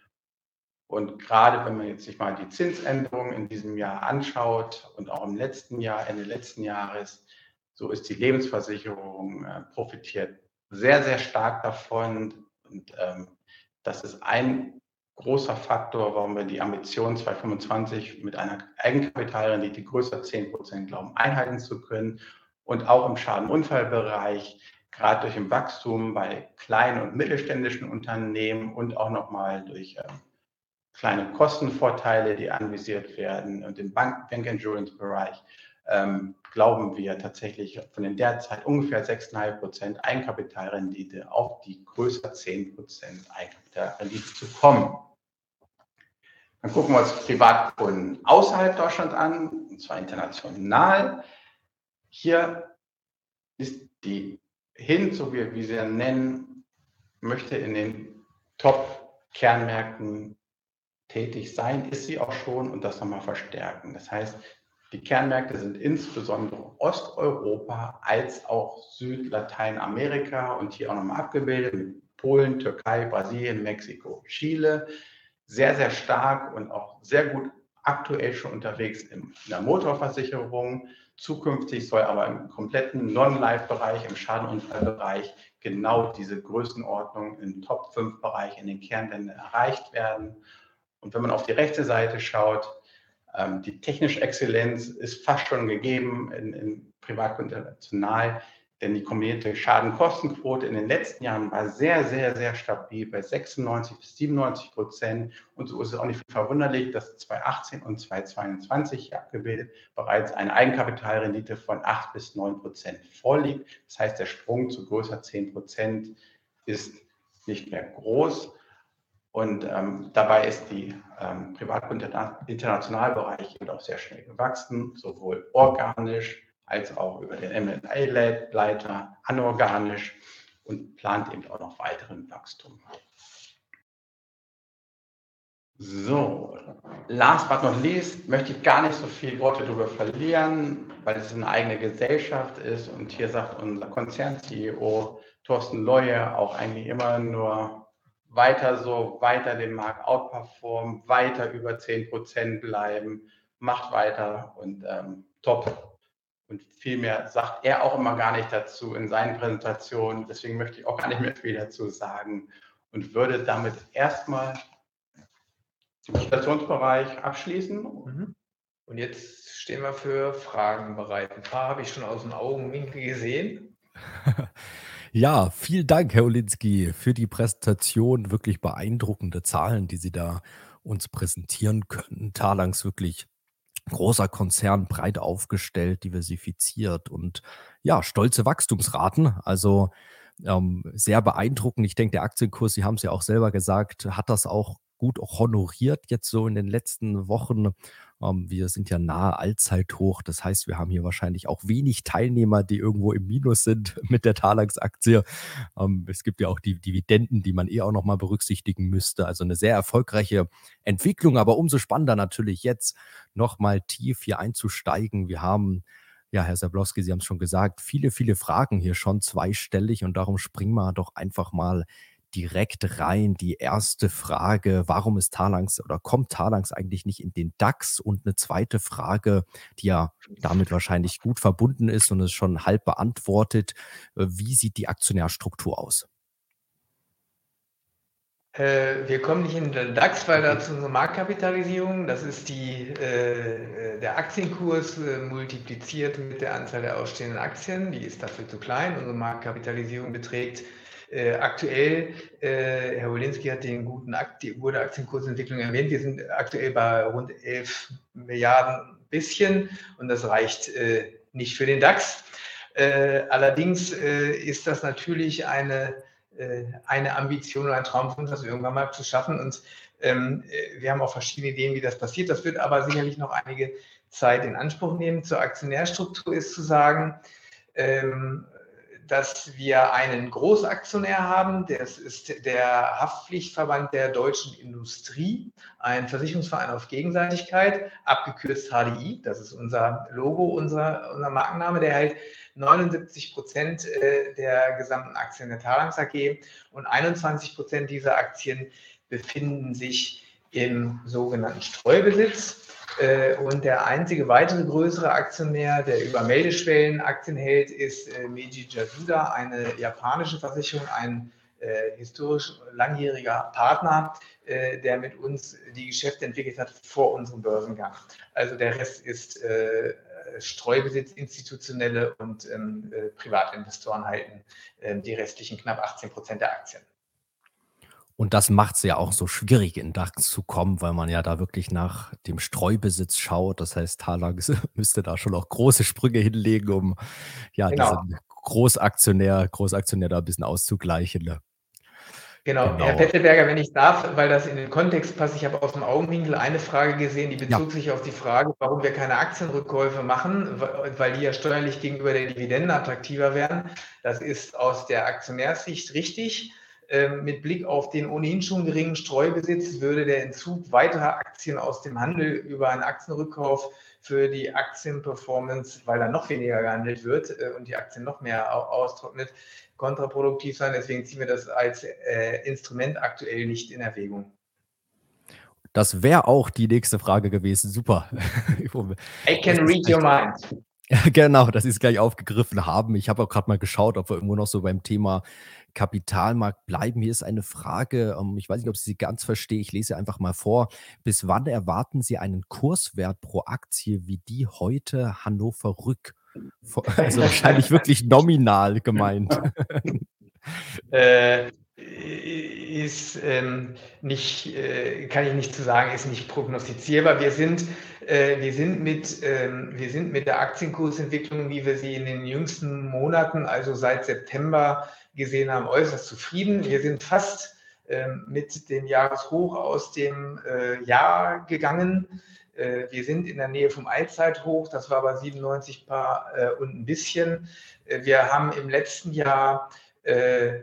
Und gerade wenn man jetzt sich mal die Zinsänderungen in diesem Jahr anschaut und auch im letzten Jahr, Ende letzten Jahres, so ist die Lebensversicherung äh, profitiert sehr, sehr stark davon. Und ähm, das ist ein großer Faktor, warum wir die Ambition 2025 mit einer Eigenkapitalrendite größer 10 Prozent glauben, einhalten zu können. Und auch im Schadenunfallbereich, gerade durch den Wachstum bei kleinen und mittelständischen Unternehmen und auch nochmal durch ähm, kleine Kostenvorteile, die anvisiert werden und im Bank, Bank Insurance Bereich, ähm, glauben wir tatsächlich von den derzeit ungefähr 6,5 Prozent Eigenkapitalrendite auf die größer 10 Prozent Eigenkapitalrendite zu kommen. Dann gucken wir uns Privatkunden außerhalb Deutschlands an, und zwar international. Hier ist die hin, so wie wir sie nennen, möchte in den Top-Kernmärkten tätig sein, ist sie auch schon und das nochmal verstärken. Das heißt, die Kernmärkte sind insbesondere Osteuropa als auch Südlateinamerika und hier auch nochmal abgebildet mit Polen, Türkei, Brasilien, Mexiko, Chile. Sehr, sehr stark und auch sehr gut aktuell schon unterwegs in der Motorversicherung. Zukünftig soll aber im kompletten Non-Life-Bereich, im Schadenunfallbereich genau diese Größenordnung im Top-5-Bereich in den Kernländern erreicht werden. Und wenn man auf die rechte Seite schaut, ähm, die technische Exzellenz ist fast schon gegeben in, in und international. Denn die kombinierte Schadenkostenquote in den letzten Jahren war sehr, sehr, sehr stabil bei 96 bis 97 Prozent. Und so ist es auch nicht verwunderlich, dass 2018 und 2022 abgebildet bereits eine Eigenkapitalrendite von 8 bis 9 Prozent vorliegt. Das heißt, der Sprung zu größer 10 Prozent ist nicht mehr groß. Und ähm, dabei ist die ähm, Privat- und Internationalbereich auch sehr schnell gewachsen, sowohl organisch als auch über den M&A-Leiter anorganisch und plant eben auch noch weiteren Wachstum. So, last but not least möchte ich gar nicht so viele Worte darüber verlieren, weil es eine eigene Gesellschaft ist und hier sagt unser Konzern-CEO Thorsten Leue auch eigentlich immer nur weiter so, weiter den Markt outperformen, weiter über 10% bleiben, macht weiter und ähm, top und viel mehr sagt er auch immer gar nicht dazu in seinen Präsentationen. Deswegen möchte ich auch gar nicht mehr viel dazu sagen und würde damit erstmal den Präsentationsbereich abschließen. Mhm. Und jetzt stehen wir für Fragen bereit. Ein paar habe ich schon aus dem Augenwinkel gesehen. (laughs) Ja, vielen Dank, Herr Olinski, für die Präsentation. Wirklich beeindruckende Zahlen, die Sie da uns präsentieren können. Talangs wirklich großer Konzern, breit aufgestellt, diversifiziert und ja, stolze Wachstumsraten. Also ähm, sehr beeindruckend. Ich denke, der Aktienkurs, Sie haben es ja auch selber gesagt, hat das auch gut honoriert jetzt so in den letzten Wochen. Ähm, wir sind ja nahe Allzeithoch. Das heißt, wir haben hier wahrscheinlich auch wenig Teilnehmer, die irgendwo im Minus sind (laughs) mit der Talax-Aktie. Ähm, es gibt ja auch die Dividenden, die man eh auch nochmal berücksichtigen müsste. Also eine sehr erfolgreiche Entwicklung, aber umso spannender natürlich jetzt nochmal tief hier einzusteigen. Wir haben ja, Herr Sablowski, Sie haben es schon gesagt, viele, viele Fragen hier schon zweistellig und darum springen wir doch einfach mal direkt rein. Die erste Frage, warum ist Talangs oder kommt Talangs eigentlich nicht in den DAX? Und eine zweite Frage, die ja damit wahrscheinlich gut verbunden ist und ist schon halb beantwortet. Äh, wie sieht die Aktionärstruktur aus? Äh, wir kommen nicht in den DAX, weil dazu unsere Marktkapitalisierung, das ist die, äh, der Aktienkurs äh, multipliziert mit der Anzahl der ausstehenden Aktien, die ist dafür zu klein. Unsere Marktkapitalisierung beträgt äh, aktuell, äh, Herr Wolinski hat den guten Akt, die der Aktienkursentwicklung erwähnt, wir sind aktuell bei rund 11 Milliarden bisschen und das reicht äh, nicht für den DAX. Äh, allerdings äh, ist das natürlich eine, eine Ambition und ein Traum von uns, das irgendwann mal zu schaffen und ähm, wir haben auch verschiedene Ideen, wie das passiert. Das wird aber sicherlich noch einige Zeit in Anspruch nehmen. Zur Aktionärstruktur ist zu sagen, ähm, dass wir einen Großaktionär haben. Das ist der Haftpflichtverband der deutschen Industrie, ein Versicherungsverein auf Gegenseitigkeit, abgekürzt HDI. Das ist unser Logo, unser, unser Markenname. Der hält 79 Prozent äh, der gesamten Aktien der Talangs AG und 21 Prozent dieser Aktien befinden sich im sogenannten Streubesitz. Äh, und der einzige weitere größere Aktionär, der über Meldeschwellen Aktien hält, ist äh, Meiji Yasuda, eine japanische Versicherung, ein äh, historisch langjähriger Partner, der mit uns die Geschäfte entwickelt hat vor unserem Börsengang. Also der Rest ist Streubesitz, institutionelle und ähm, Privatinvestoren halten die restlichen knapp 18 Prozent der Aktien. Und das macht es ja auch so schwierig, in DAX zu kommen, weil man ja da wirklich nach dem Streubesitz schaut. Das heißt, Talangs (laughs) müsste da schon auch große Sprünge hinlegen, um ja genau. diesen Großaktionär, Großaktionär da ein bisschen auszugleichen. Ne? Genau. genau. Herr Pettelberger, wenn ich darf, weil das in den Kontext passt, ich habe aus dem Augenwinkel eine Frage gesehen, die bezog ja. sich auf die Frage, warum wir keine Aktienrückkäufe machen, weil die ja steuerlich gegenüber der Dividende attraktiver wären. Das ist aus der Aktionärssicht richtig. Ähm, mit Blick auf den ohnehin schon geringen Streubesitz würde der Entzug weiterer Aktien aus dem Handel über einen Aktienrückkauf für die Aktienperformance, weil da noch weniger gehandelt wird äh, und die Aktien noch mehr austrocknet, kontraproduktiv sein. Deswegen ziehen wir das als äh, Instrument aktuell nicht in Erwägung. Das wäre auch die nächste Frage gewesen. Super. (laughs) I can read your mind. Ja, (laughs) genau, dass Sie es gleich aufgegriffen haben. Ich habe auch gerade mal geschaut, ob wir irgendwo noch so beim Thema Kapitalmarkt bleiben. Hier ist eine Frage, ähm, ich weiß nicht, ob ich sie ganz verstehe. Ich lese einfach mal vor. Bis wann erwarten Sie einen Kurswert pro Aktie wie die heute Hannover Rück? (laughs) Also wahrscheinlich wirklich nominal gemeint. (laughs) Äh, ist ähm, nicht, äh, kann ich nicht zu sagen, ist nicht prognostizierbar. Wir sind, äh, wir sind mit, ähm, wir sind mit der Aktienkursentwicklung, wie wir sie in den jüngsten Monaten, also seit September gesehen haben, äußerst zufrieden. Wir sind fast ähm, mit dem Jahreshoch aus dem äh, Jahr gegangen. Äh, wir sind in der Nähe vom Allzeithoch, das war bei 97 Paar äh, und ein bisschen. Äh, wir haben im letzten Jahr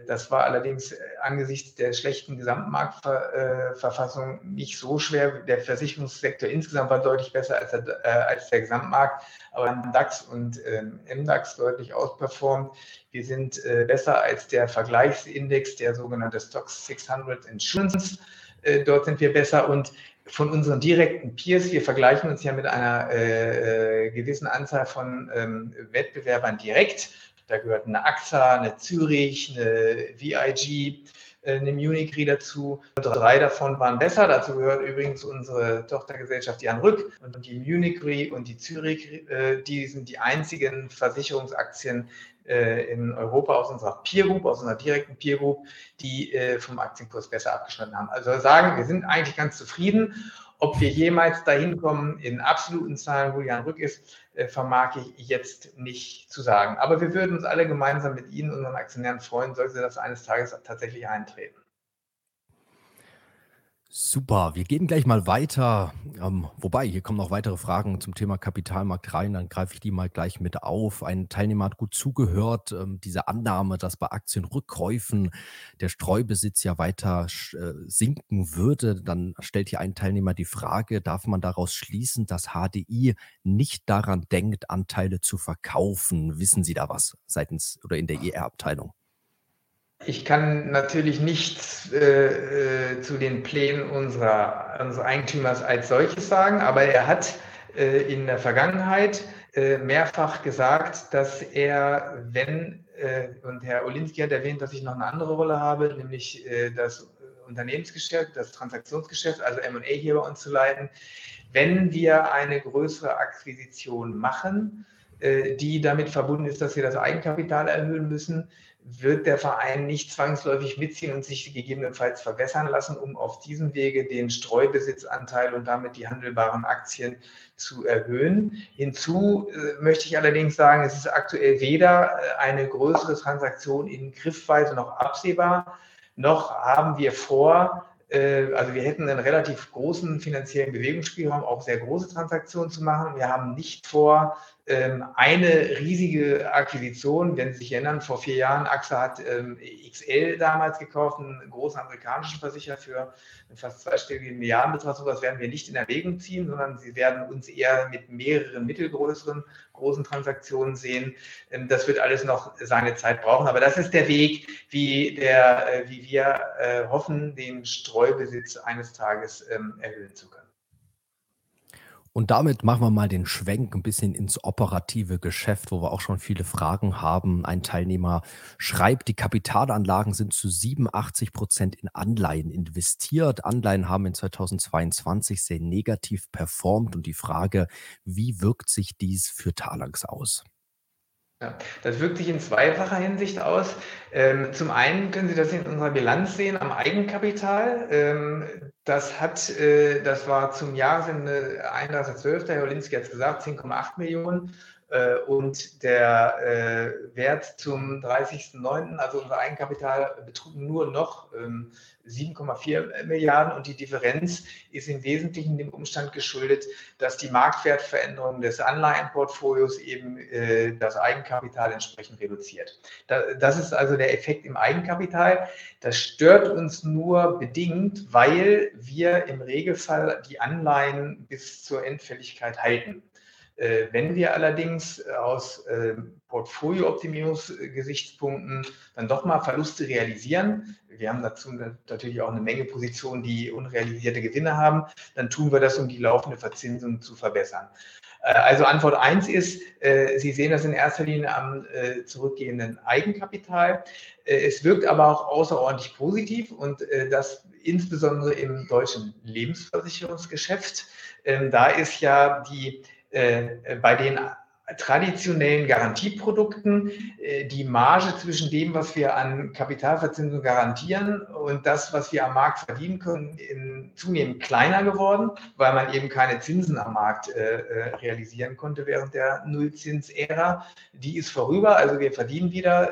das war allerdings äh, angesichts der schlechten Gesamtmarktverfassung nicht so schwer. Der Versicherungssektor insgesamt war deutlich besser als der, äh, als der Gesamtmarkt, aber DAX und ähm, MDAX deutlich ausperformt. Wir sind besser als der Vergleichsindex, der sogenannte Stocks 600 Insurance. dort sind wir besser und von unseren direkten Peers, wir vergleichen uns ja mit einer äh, gewissen Anzahl von ähm, Wettbewerbern direkt da gehört eine AXA, eine Zürich, eine VIG, äh, eine Munich Re dazu. Drei davon waren besser. Dazu gehört übrigens unsere Tochtergesellschaft Jan Rück und die Munich Re und die Zürich. Äh, die sind die einzigen Versicherungsaktien äh, in Europa aus unserer Peer Group, aus unserer direkten Peer Group, die vom Aktienkurs besser abgeschnitten haben. Also sagen, wir sind eigentlich ganz zufrieden. Ob wir jemals dahin kommen in absoluten Zahlen, wo Jan Rück ist, vermag ich jetzt nicht zu sagen. Aber wir würden uns alle gemeinsam mit Ihnen, unseren Aktionären, freuen, sollte das eines Tages tatsächlich eintreten. Super, wir gehen gleich mal weiter. Ähm, wobei, hier kommen noch weitere Fragen zum Thema Kapitalmarkt rein, dann greife ich die mal gleich mit auf. Ein Teilnehmer hat gut zugehört. Ähm, diese Annahme, dass bei Aktienrückkäufen der Streubesitz ja weiter äh, sinken würde, dann stellt hier ein Teilnehmer die Frage, darf man daraus schließen, dass HDI nicht daran denkt, Anteile zu verkaufen? Wissen Sie da was seitens oder in der ER-Abteilung? Ich kann natürlich nichts äh, äh, zu den Plänen unserer, unseres Eigentümers als solches sagen, aber er hat äh, in der Vergangenheit äh, mehrfach gesagt, dass er, wenn, äh, und Herr Olinski hat erwähnt, dass ich noch eine andere Rolle habe, nämlich das Unternehmensgeschäft, das Transaktionsgeschäft, also MA hier bei uns zu leiten, wenn wir eine größere Akquisition machen, die damit verbunden ist, dass wir das Eigenkapital erhöhen müssen, wird der Verein nicht zwangsläufig mitziehen und sich gegebenenfalls verwässern lassen, um auf diesem Wege den Streubesitzanteil und damit die handelbaren Aktien zu erhöhen. Hinzu äh, möchte ich allerdings sagen, es ist aktuell weder äh, eine größere Transaktion in Griffweise noch absehbar, noch haben wir vor, äh, also wir hätten einen relativ großen finanziellen Bewegungsspielraum, auch sehr große Transaktionen zu machen. Wir haben nicht vor, eine riesige Akquisition, wenn Sie sich erinnern, vor vier Jahren, AXA hat ähm, XL damals gekauft, einen großen amerikanischen Versicherer für fast zweistelligen Milliardenbetrag. So was werden wir nicht in Erwägung ziehen, sondern Sie werden uns eher mit mehreren mittelgrößeren großen Transaktionen sehen. Ähm, das wird alles noch seine Zeit brauchen. Aber das ist der Weg, wie, der, äh, wie wir äh, hoffen, den Streubesitz eines Tages erhöhen zu können. Und damit machen wir mal den Schwenk ein bisschen ins operative Geschäft, wo wir auch schon viele Fragen haben. Ein Teilnehmer schreibt, die Kapitalanlagen sind zu 87 Prozent in Anleihen investiert. Anleihen haben in 2022 sehr negativ performt. Und die Frage, wie wirkt sich dies für Talanx aus? Ja, das wirkt sich in zweifacher Hinsicht aus. Ähm, zum einen können Sie das in unserer Bilanz sehen am Eigenkapital. Ähm, das hat, äh, das war zum Jahresende 31.12., Herr Olinski hat es gesagt, 10,8 Millionen. Äh, und der äh, Wert zum 30.09., also unser Eigenkapital, betrug nur noch ähm, 7,4 Milliarden und die Differenz ist im Wesentlichen dem Umstand geschuldet, dass die Marktwertveränderung des Anleihenportfolios eben äh, das Eigenkapital entsprechend reduziert. Da, das ist also der Effekt im Eigenkapital. Das stört uns nur bedingt, weil wir im Regelfall die Anleihen bis zur Endfälligkeit halten. Äh, wenn wir allerdings aus ähm, Portfoliooptimierungsgesichtspunkten dann doch mal Verluste realisieren, wir haben dazu natürlich auch eine Menge Positionen, die unrealisierte Gewinne haben, dann tun wir das, um die laufende Verzinsung zu verbessern. Äh, also Antwort 1 ist, äh, Sie sehen das in erster Linie am zurückgehenden Eigenkapital. Es wirkt aber auch außerordentlich positiv und das insbesondere im deutschen Lebensversicherungsgeschäft. Ähm, da ist ja die äh, bei den traditionellen Garantieprodukten äh, die Marge zwischen dem, was wir an Kapitalverzinsung garantieren und das, was wir am Markt verdienen können, zunehmend kleiner geworden, weil man eben keine Zinsen am Markt äh, äh, realisieren konnte während der Nullzinsära. Die ist vorüber, also wir verdienen wieder,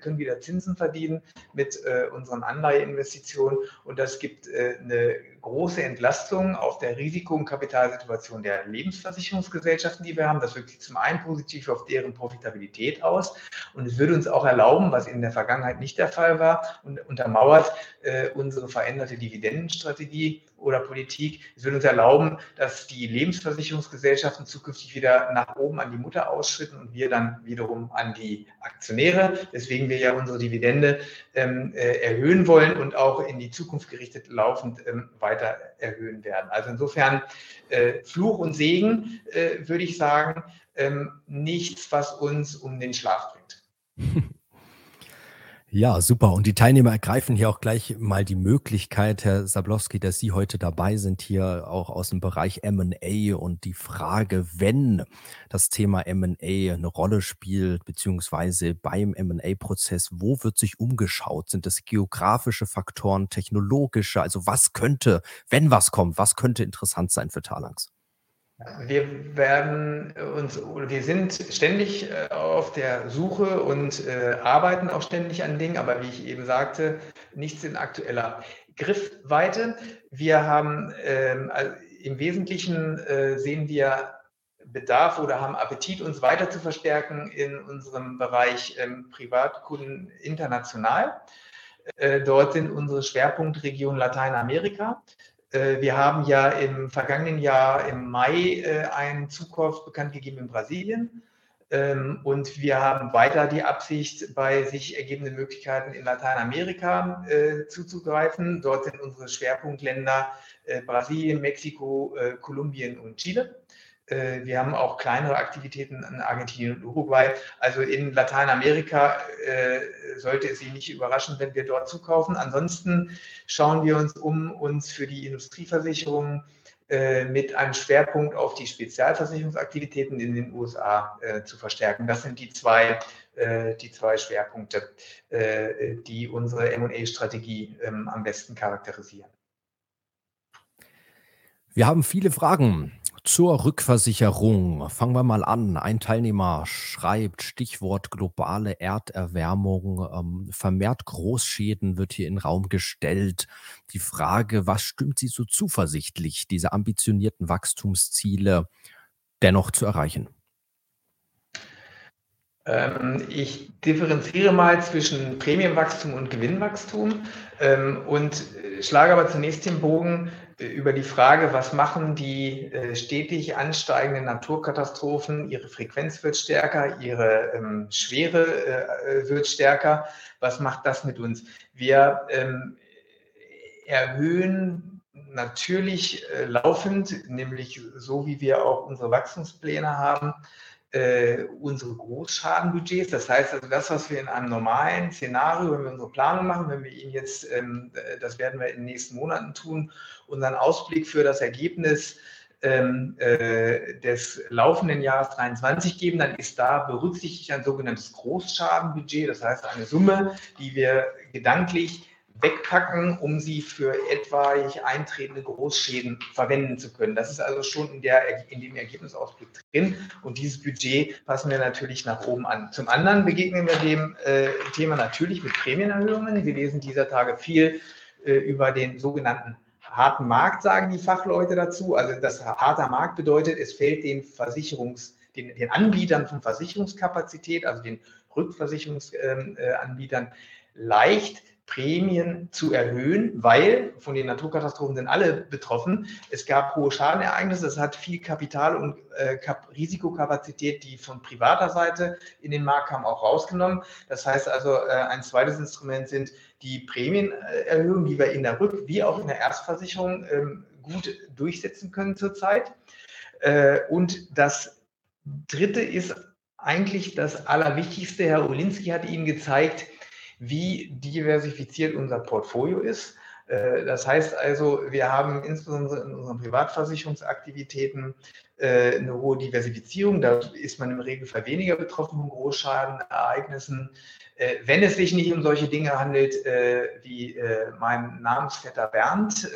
können wieder Zinsen verdienen mit unseren Anleiheinvestitionen und das gibt eine große Entlastung auf der Risiko- und Kapitalsituation der Lebensversicherungsgesellschaften, die wir haben. Das wirkt sich zum einen positiv auf deren Profitabilität aus und es würde uns auch erlauben, was in der Vergangenheit nicht der Fall war und untermauert äh, unsere veränderte Dividendenstrategie oder Politik. Es würde uns erlauben, dass die Lebensversicherungsgesellschaften zukünftig wieder nach oben an die Mutter ausschritten und wir dann wiederum an die Aktionäre. Deswegen wir ja unsere Dividende ähm, äh, erhöhen wollen und auch in die Zukunft gerichtet laufend ähm, weiter erhöhen werden. Also insofern äh, Fluch und Segen, äh, würde ich sagen, ähm, nichts, was uns um den Schlaf bringt. (laughs) Ja, super. Und die Teilnehmer ergreifen hier auch gleich mal die Möglichkeit, Herr Sablowski, dass Sie heute dabei sind, hier auch aus dem Bereich M&A und die Frage, wenn das Thema M&A eine Rolle spielt, beziehungsweise beim M&A-Prozess, wo wird sich umgeschaut? Sind das geografische Faktoren, technologische? Also was könnte, wenn was kommt, was könnte interessant sein für Talangs? Wir werden uns, wir sind ständig äh, auf der Suche und äh, arbeiten auch ständig an Dingen, aber wie ich eben sagte, nichts in aktueller Griffweite. Wir haben ähm, im Wesentlichen äh, sehen wir Bedarf oder haben Appetit, uns weiter zu verstärken in unserem Bereich ähm, Privatkunden international. Äh, dort sind unsere Schwerpunktregionen Lateinamerika. Äh, wir haben ja im vergangenen Jahr im Mai äh, einen Zukauf bekannt gegeben in Brasilien. Ähm, und wir haben weiter die Absicht, bei sich ergebenden Möglichkeiten in Lateinamerika äh, zuzugreifen. Dort sind unsere Schwerpunktländer Brasilien, Mexiko, Kolumbien und Chile. Äh, wir haben auch kleinere Aktivitäten in Argentinien und Uruguay. Also in Lateinamerika äh, sollte es Sie nicht überraschen, wenn wir dort zukaufen. Ansonsten schauen wir uns um, uns für die Industrieversicherung äh, mit einem Schwerpunkt auf die Spezialversicherungsaktivitäten in den USA zu verstärken. Das sind die zwei, die zwei Schwerpunkte, die unsere M&A-Strategie ähm, am besten charakterisieren. Wir haben viele Fragen zur Rückversicherung. Fangen wir mal an. Ein Teilnehmer schreibt, Stichwort globale Erderwärmung, ähm, vermehrt Großschäden wird hier in den Raum gestellt. Die Frage, was stimmt Sie so zuversichtlich, diese ambitionierten Wachstumsziele dennoch zu erreichen? Ähm, ich differenziere mal zwischen Prämienwachstum und Gewinnwachstum ähm, und schlage aber zunächst den Bogen über die Frage, was machen die äh, stetig ansteigenden Naturkatastrophen? Ihre Frequenz wird stärker, ihre ähm, Schwere wird stärker. Was macht das mit uns? Wir erhöhen natürlich laufend, nämlich so wie wir auch unsere Wachstumspläne haben, äh, unsere Großschadenbudgets. Das heißt also, das, was wir in einem normalen Szenario, wenn wir unsere Planung machen, wenn wir Ihnen jetzt, ähm, äh, das werden wir in den nächsten Monaten tun, unseren Ausblick für das Ergebnis ähm, äh, des laufenden Jahres 23 geben, dann ist da berücksichtigt ein sogenanntes Großschadenbudget. Das heißt, eine Summe, die wir gedanklich wegpacken, um sie für etwaig eintretende Großschäden verwenden zu können. Das ist also schon in, der, in dem Ergebnisausblick drin und dieses Budget passen wir natürlich nach oben an. Zum anderen begegnen wir dem äh, Thema natürlich mit Prämienerhöhungen. Wir lesen dieser Tage viel äh, über den sogenannten harten Markt, sagen die Fachleute dazu. Also das harter Markt bedeutet, es fällt den Versicherungs, den, den Anbietern von Versicherungskapazität, also den Rückversicherungsanbietern, äh, leicht, Prämien zu erhöhen, weil von den Naturkatastrophen sind alle betroffen. Es gab hohe Schadenereignisse, es hat viel Kapital und äh, Risikokapazität, die von privater Seite in den Markt kam, auch rausgenommen. Das heißt also, äh, ein zweites Instrument sind die Prämienerhöhungen, die wir in der Rück- wie auch in der Erstversicherung ähm, gut durchsetzen können zurzeit. Äh, und das dritte ist eigentlich das Allerwichtigste. Herr Olinski hat Ihnen gezeigt, wie diversifiziert unser Portfolio ist. Äh, das heißt also, wir haben insbesondere in unseren Privatversicherungsaktivitäten äh, eine hohe Diversifizierung. Da ist man im Regelfall weniger betroffen von Großschadenereignissen. Äh, wenn es sich nicht um solche Dinge handelt, wie mein Namensvetter Bernd,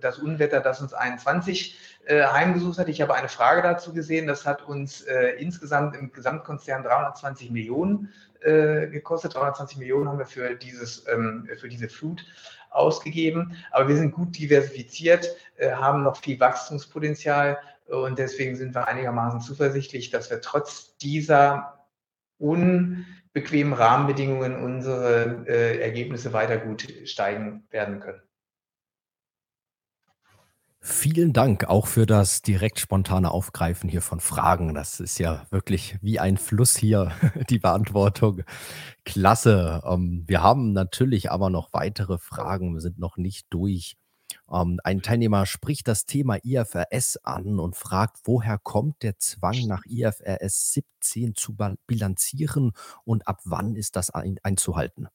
das Unwetter, das uns 21 heimgesucht hat. Ich habe eine Frage dazu gesehen. Das hat uns insgesamt im Gesamtkonzern 320 Millionen äh, gekostet. 320 Millionen haben wir für, dieses, ähm, für diese Flut ausgegeben. Aber wir sind gut diversifiziert, äh, haben noch viel Wachstumspotenzial und deswegen sind wir einigermaßen zuversichtlich, dass wir trotz dieser unbequemen Rahmenbedingungen unsere äh, Ergebnisse weiter gut steigen werden können. Vielen Dank auch für das direkt spontane Aufgreifen hier von Fragen. Das ist ja wirklich wie ein Fluss hier, (laughs) die Beantwortung. Klasse. Ähm, wir haben natürlich aber noch weitere Fragen. Wir sind noch nicht durch. Ähm, ein Teilnehmer spricht das Thema IFRS an und fragt, woher kommt der Zwang nach IFRS 17 zu bilanzieren und ab wann ist das ein einzuhalten?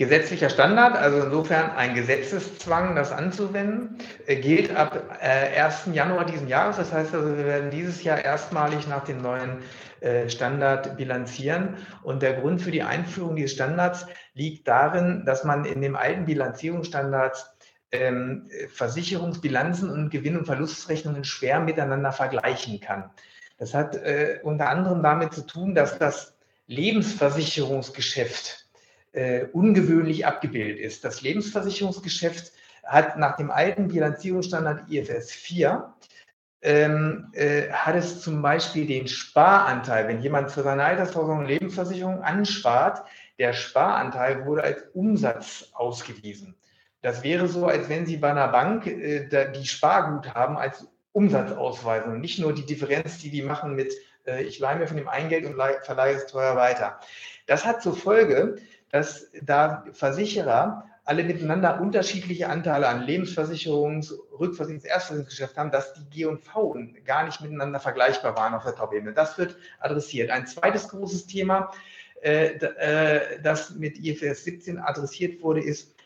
Gesetzlicher Standard, also insofern ein Gesetzeszwang, das anzuwenden, äh, gilt ab 1. Äh, Januar diesen Jahres. Das heißt also, wir werden dieses Jahr erstmalig nach dem neuen äh, Standard bilanzieren. Und der Grund für die Einführung dieses Standards liegt darin, dass man in dem alten Bilanzierungsstandard ähm, Versicherungsbilanzen und Gewinn- und Verlustrechnungen schwer miteinander vergleichen kann. Das hat unter anderem damit zu tun, dass das Lebensversicherungsgeschäft äh, ungewöhnlich abgebildet ist. Das Lebensversicherungsgeschäft hat nach dem alten Bilanzierungsstandard IFS 4 ähm, äh, hat es zum Beispiel den Sparanteil, wenn jemand für seine Altersversorgung Lebensversicherung anspart, der Sparanteil wurde als Umsatz ausgewiesen. Das wäre so, als wenn Sie bei einer Bank äh, die Sparguthaben als Umsatz ausweisen und nicht nur die Differenz, die die machen mit, äh, ich leihe mir von dem Eingeld und verleihe es teuer weiter. Das hat zur Folge, dass da Versicherer alle miteinander unterschiedliche Anteile an Lebensversicherungs-, Rückversicherungs-, Erstversicherungsgeschäft haben, dass die G&V gar nicht miteinander vergleichbar waren auf der Top-Ebene. Das wird adressiert. Ein zweites großes Thema, äh, äh, das mit IFRS 17 adressiert wurde, ist,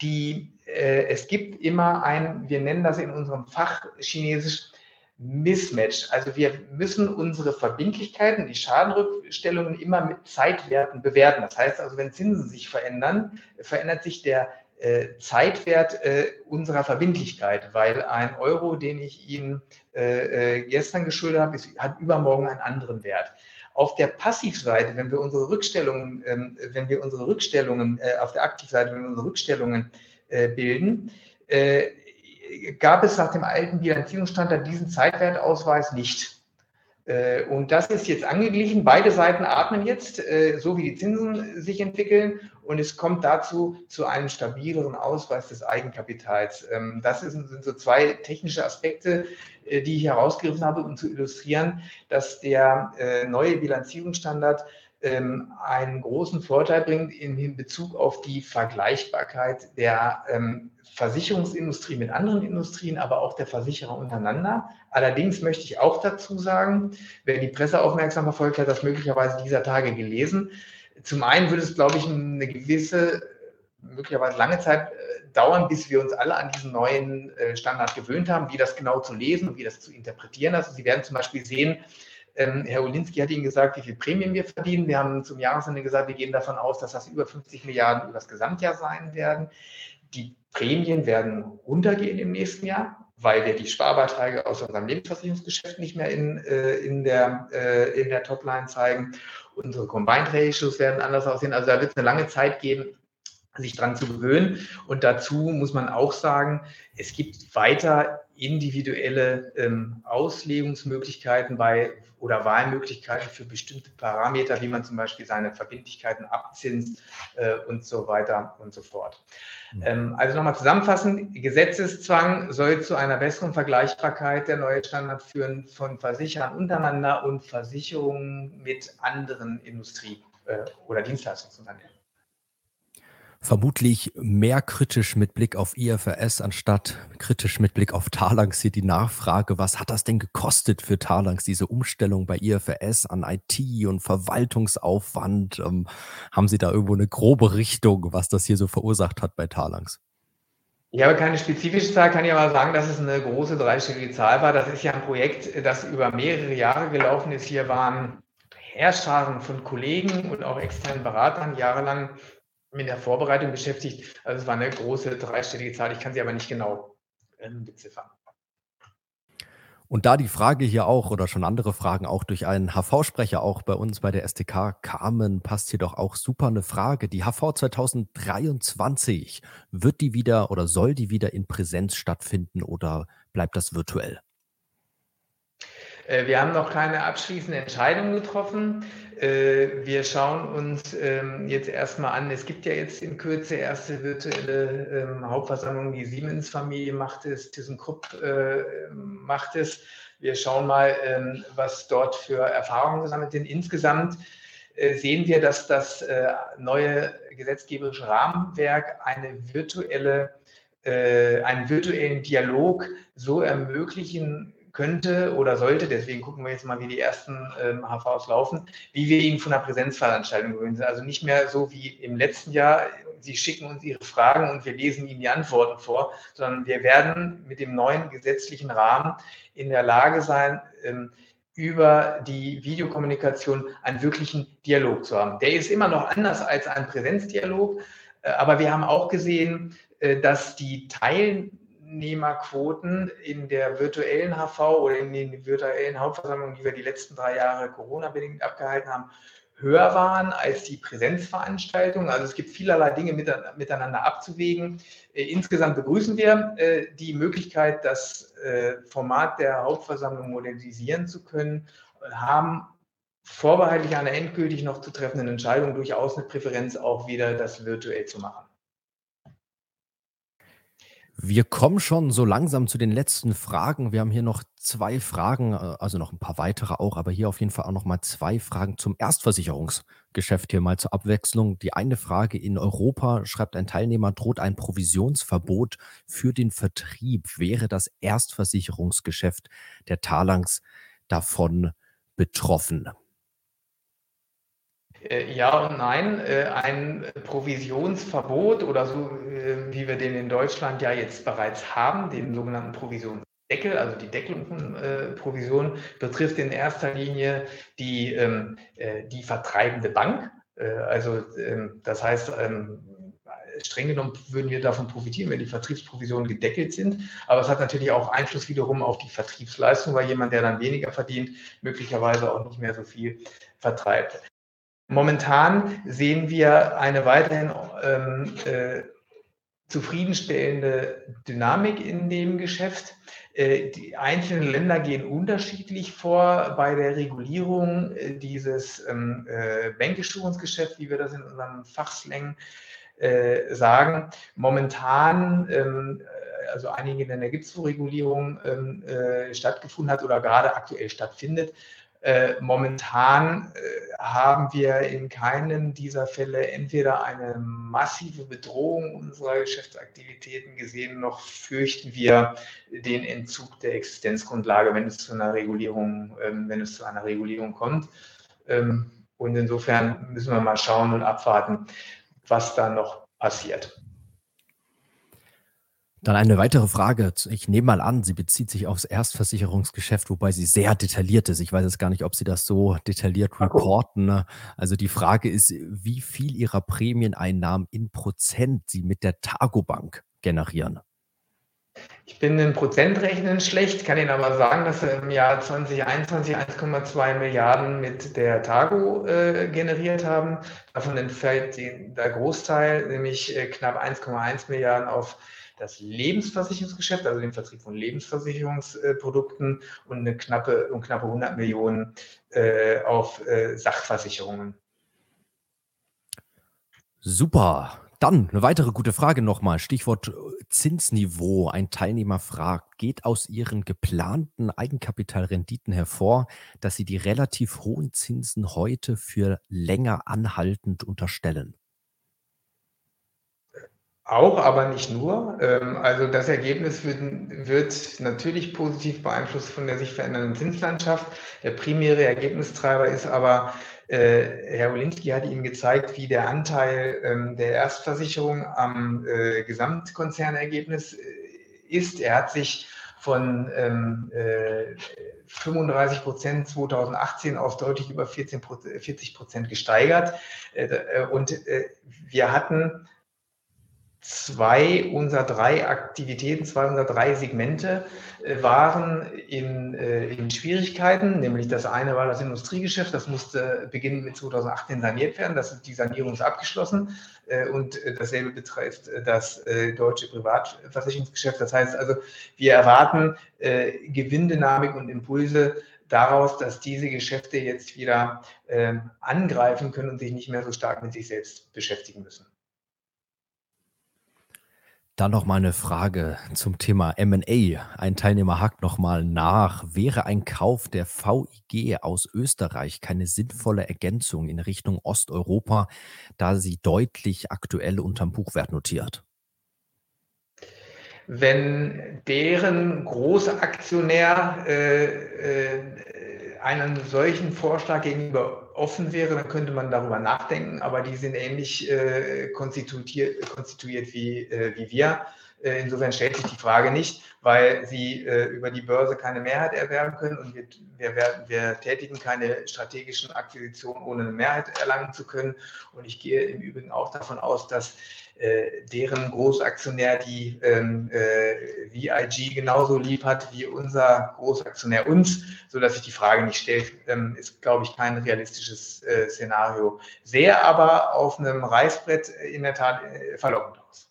die, äh, es gibt immer ein, wir nennen das in unserem Fach Chinesisch, Mismatch. Also wir müssen unsere Verbindlichkeiten, die Schadenrückstellungen immer mit Zeitwerten bewerten. Das heißt also, wenn Zinsen sich verändern, verändert sich der äh, Zeitwert äh, unserer Verbindlichkeit, weil ein Euro, den ich Ihnen äh, äh gestern geschuldet habe, ist, hat übermorgen einen anderen Wert. Auf der Passivseite, wenn wir unsere Rückstellungen, ähm, wenn wir unsere Rückstellungen, äh, auf der Aktivseite, wenn wir unsere Rückstellungen äh, bilden, gab es nach dem alten Bilanzierungsstandard diesen Zeitwertausweis nicht. Äh, und das ist jetzt angeglichen. Beide Seiten atmen jetzt, äh, so wie die Zinsen sich entwickeln. Und es kommt dazu zu einem stabileren Ausweis des Eigenkapitals. Ähm, das sind so zwei technische Aspekte, äh, die ich herausgegriffen habe, um zu illustrieren, dass der neue Bilanzierungsstandard ähm, einen großen Vorteil bringt in Bezug auf die Vergleichbarkeit der ähm, Versicherungsindustrie mit anderen Industrien, aber auch der Versicherer untereinander. Allerdings möchte ich auch dazu sagen, wer die Presse aufmerksam verfolgt hat, das möglicherweise dieser Tage gelesen. Zum einen würde es, glaube ich, eine gewisse, möglicherweise lange Zeit äh, dauern, bis wir uns alle an diesen neuen äh, Standard gewöhnt haben, wie das genau zu lesen und wie das zu interpretieren ist. Sie werden zum Beispiel sehen, ähm, Herr Olinski hat Ihnen gesagt, wie viel Prämien wir verdienen. Wir haben zum Jahresende gesagt, wir gehen davon aus, dass das über 50 Milliarden über das Gesamtjahr sein werden. Die Prämien werden runtergehen im nächsten Jahr, weil wir die Sparbeiträge aus unserem Lebensversicherungsgeschäft nicht mehr in, äh, in der, äh, in der Topline zeigen. Unsere Combined Ratios werden anders aussehen. Also da wird es eine lange Zeit geben, sich dran zu gewöhnen. Und dazu muss man auch sagen, es gibt weiter individuelle ähm, Auslegungsmöglichkeiten bei oder Wahlmöglichkeiten für bestimmte Parameter, wie man zum Beispiel seine Verbindlichkeiten abzinst äh, und so weiter und so fort. Ähm, also nochmal zusammenfassend, Gesetzeszwang soll zu einer besseren Vergleichbarkeit der neue Standard führen von Versicherern untereinander und Versicherungen mit anderen Industrie- äh, oder Dienstleistungsunternehmen vermutlich mehr kritisch mit Blick auf IFRS anstatt kritisch mit Blick auf Talangs hier die Nachfrage, was hat das denn gekostet für Talangs, diese Umstellung bei IFRS an IT und Verwaltungsaufwand? Ähm, haben Sie da irgendwo eine grobe Richtung, was das hier so verursacht hat bei Talangs? Ich habe keine spezifische Zahl, kann ich aber sagen, dass es eine große dreistellige Zahl war. Das ist ja ein Projekt, das über mehrere Jahre gelaufen ist. Hier waren Herrscharen von Kollegen und auch externen Beratern jahrelang mit der Vorbereitung beschäftigt. Also es war eine große dreistellige Zahl, ich kann sie aber nicht genau ähm, beziffern. Und da die Frage hier auch oder schon andere Fragen auch durch einen HV-Sprecher auch bei uns bei der STK kamen, passt hier doch auch super eine Frage. Die HV 2023, wird die wieder oder soll die wieder in Präsenz stattfinden oder bleibt das virtuell? Äh, wir haben noch keine abschließende Entscheidung getroffen. Äh, wir schauen uns ähm, jetzt erstmal an, es gibt ja jetzt in Kürze erste virtuelle ähm, Hauptversammlungen, die Siemens-Familie macht es, ThyssenKrupp äh, macht es. Wir schauen mal, ähm, was dort für Erfahrungen gesammelt sind. Insgesamt sehen wir, dass das neue gesetzgeberische Rahmenwerk eine virtuelle, einen virtuellen Dialog so ermöglichen könnte oder sollte, deswegen gucken wir jetzt mal, wie die ersten ähm, HVs laufen, wie wir ihn von einer Präsenzveranstaltung gewöhnt sind. Also nicht mehr so wie im letzten Jahr, Sie schicken uns Ihre Fragen und wir lesen Ihnen die Antworten vor, sondern wir werden mit dem neuen gesetzlichen Rahmen in der Lage sein, ähm, über die Videokommunikation einen wirklichen Dialog zu haben. Der ist immer noch anders als ein Präsenzdialog, äh, aber wir haben auch gesehen, äh, dass die Teil Teilnehmerquoten in der virtuellen HV oder in den virtuellen Hauptversammlungen, die wir die letzten drei Jahre Corona-bedingt abgehalten haben, höher waren als die Präsenzveranstaltungen. Also es gibt vielerlei Dinge miteinander abzuwägen. Äh, insgesamt begrüßen wir äh, die Möglichkeit, das äh, Format der Hauptversammlung modernisieren zu können, haben vorbehaltlich einer endgültig noch zu treffenden Entscheidung durchaus eine Präferenz, auch wieder das virtuell zu machen. Wir kommen schon so langsam zu den letzten Fragen. Wir haben hier noch zwei Fragen, äh, also noch ein paar weitere auch, aber hier auf jeden Fall auch noch mal zwei Fragen zum Erstversicherungsgeschäft hier mal zur Abwechslung. Die eine Frage in Europa schreibt ein Teilnehmer, droht ein Provisionsverbot für den Vertrieb. Wäre das Erstversicherungsgeschäft der Talangs davon betroffen? Äh, ja und nein. Äh, ein Provisionsverbot oder so, äh, wie wir den in Deutschland ja jetzt bereits haben, den sogenannten Provisionsdeckel, also die Deckelung von Provisionen, betrifft in erster Linie die, ähm, die vertreibende Bank. Also ähm, das heißt, ähm, streng genommen würden wir davon profitieren, wenn die Vertriebsprovisionen gedeckelt sind. Aber es hat natürlich auch Einfluss wiederum auf die Vertriebsleistung, weil jemand, der dann weniger verdient, möglicherweise auch nicht mehr so viel vertreibt. Momentan sehen wir eine weiterhin ähm, äh, zufriedenstellende Dynamik in dem Geschäft. Äh, die einzelnen Länder gehen unterschiedlich vor bei der Regulierung äh, dieses ähm, äh, wie wir das in unseren Fachslängen sagen. Momentan, ähm, äh, also einige Länder gibt es, wo Regulierung ähm, stattgefunden hat oder gerade aktuell stattfindet. Äh, momentan äh, haben wir in keinem dieser Fälle entweder eine massive Bedrohung unserer Geschäftsaktivitäten gesehen, noch fürchten wir den Entzug der Existenzgrundlage, wenn es zu einer Regulierung, ähm, wenn es zu einer Regulierung kommt. Ähm, und insofern müssen wir mal schauen und abwarten, was da noch passiert. Dann eine weitere Frage. Ich nehme mal an, sie bezieht sich aufs Erstversicherungsgeschäft, wobei sie sehr detailliert ist. Ich weiß jetzt gar nicht, ob Sie das so detailliert reporten. Ne? Also die Frage ist, wie viel Ihrer Prämieneinnahmen in Prozent Sie mit der Targobank generieren? Ich bin in Prozentrechnen schlecht, kann Ihnen aber sagen, dass wir im Jahr 2021 1,2 Milliarden mit der Tago äh, generiert haben. Davon entfällt der Großteil, nämlich äh, knapp 1,1 Milliarden auf das Lebensversicherungsgeschäft, also den Vertrieb von Lebensversicherungsprodukten und eine knappe, und knappe 100 Millionen äh, auf äh, Sachversicherungen. Super. Dann eine weitere gute Frage nochmal. Stichwort äh, Zinsniveau. Ein Teilnehmer fragt, geht aus Ihren geplanten Eigenkapitalrenditen hervor, dass Sie die relativ hohen Zinsen heute für länger anhaltend unterstellen? Auch, aber nicht nur. Ähm, also das Ergebnis wird, wird, natürlich positiv beeinflusst von der sich verändernden Zinslandschaft. Der primäre Ergebnistreiber ist aber, äh, Herr Wolinski hat Ihnen gezeigt, wie der Anteil ähm, der Erstversicherung am äh, Gesamtkonzernergebnis äh, ist. Er hat sich von ähm, 35 Prozent 2018 auf deutlich über 14, 40 Prozent gesteigert. und wir hatten zwei unserer drei Aktivitäten, zwei unserer drei Segmente äh, waren in, äh, in Schwierigkeiten. Nämlich das eine war das Industriegeschäft, das musste beginnend mit 2018 saniert werden. Das die Sanierung ist abgeschlossen. Äh, und dasselbe betrifft das deutsche Privatversicherungsgeschäft. Das heißt also, wir erwarten Gewinndynamik und Impulse daraus, dass diese Geschäfte jetzt wieder angreifen können und sich nicht mehr so stark mit sich selbst beschäftigen müssen. Dann noch mal eine Frage zum Thema M&A. Ein Teilnehmer hakt noch mal nach: Wäre ein Kauf der VIG aus Österreich keine sinnvolle Ergänzung in Richtung Osteuropa, da sie deutlich aktuell unterm Buchwert notiert? Wenn deren großer Aktionär äh, äh, einen solchen Vorschlag gegenüber offen wäre, dann könnte man darüber nachdenken, aber die sind ähnlich äh, konstituiert, konstituiert wie, äh, wie wir. Äh, insofern stellt sich die Frage nicht, weil sie äh, über die Börse keine Mehrheit erwerben können und wir, wir, werden, wir tätigen keine strategischen Akquisitionen, ohne eine Mehrheit erlangen zu können. Und ich gehe im Übrigen auch davon aus, dass äh, deren Großaktionär die ähm, äh, VIG genauso lieb hat wie unser Großaktionär uns, sodass sich die Frage nicht stellt, ähm, ist, glaube ich, kein realistisches äh, Szenario. Sehr aber auf einem Reißbrett in der Tat äh, verlockend aus.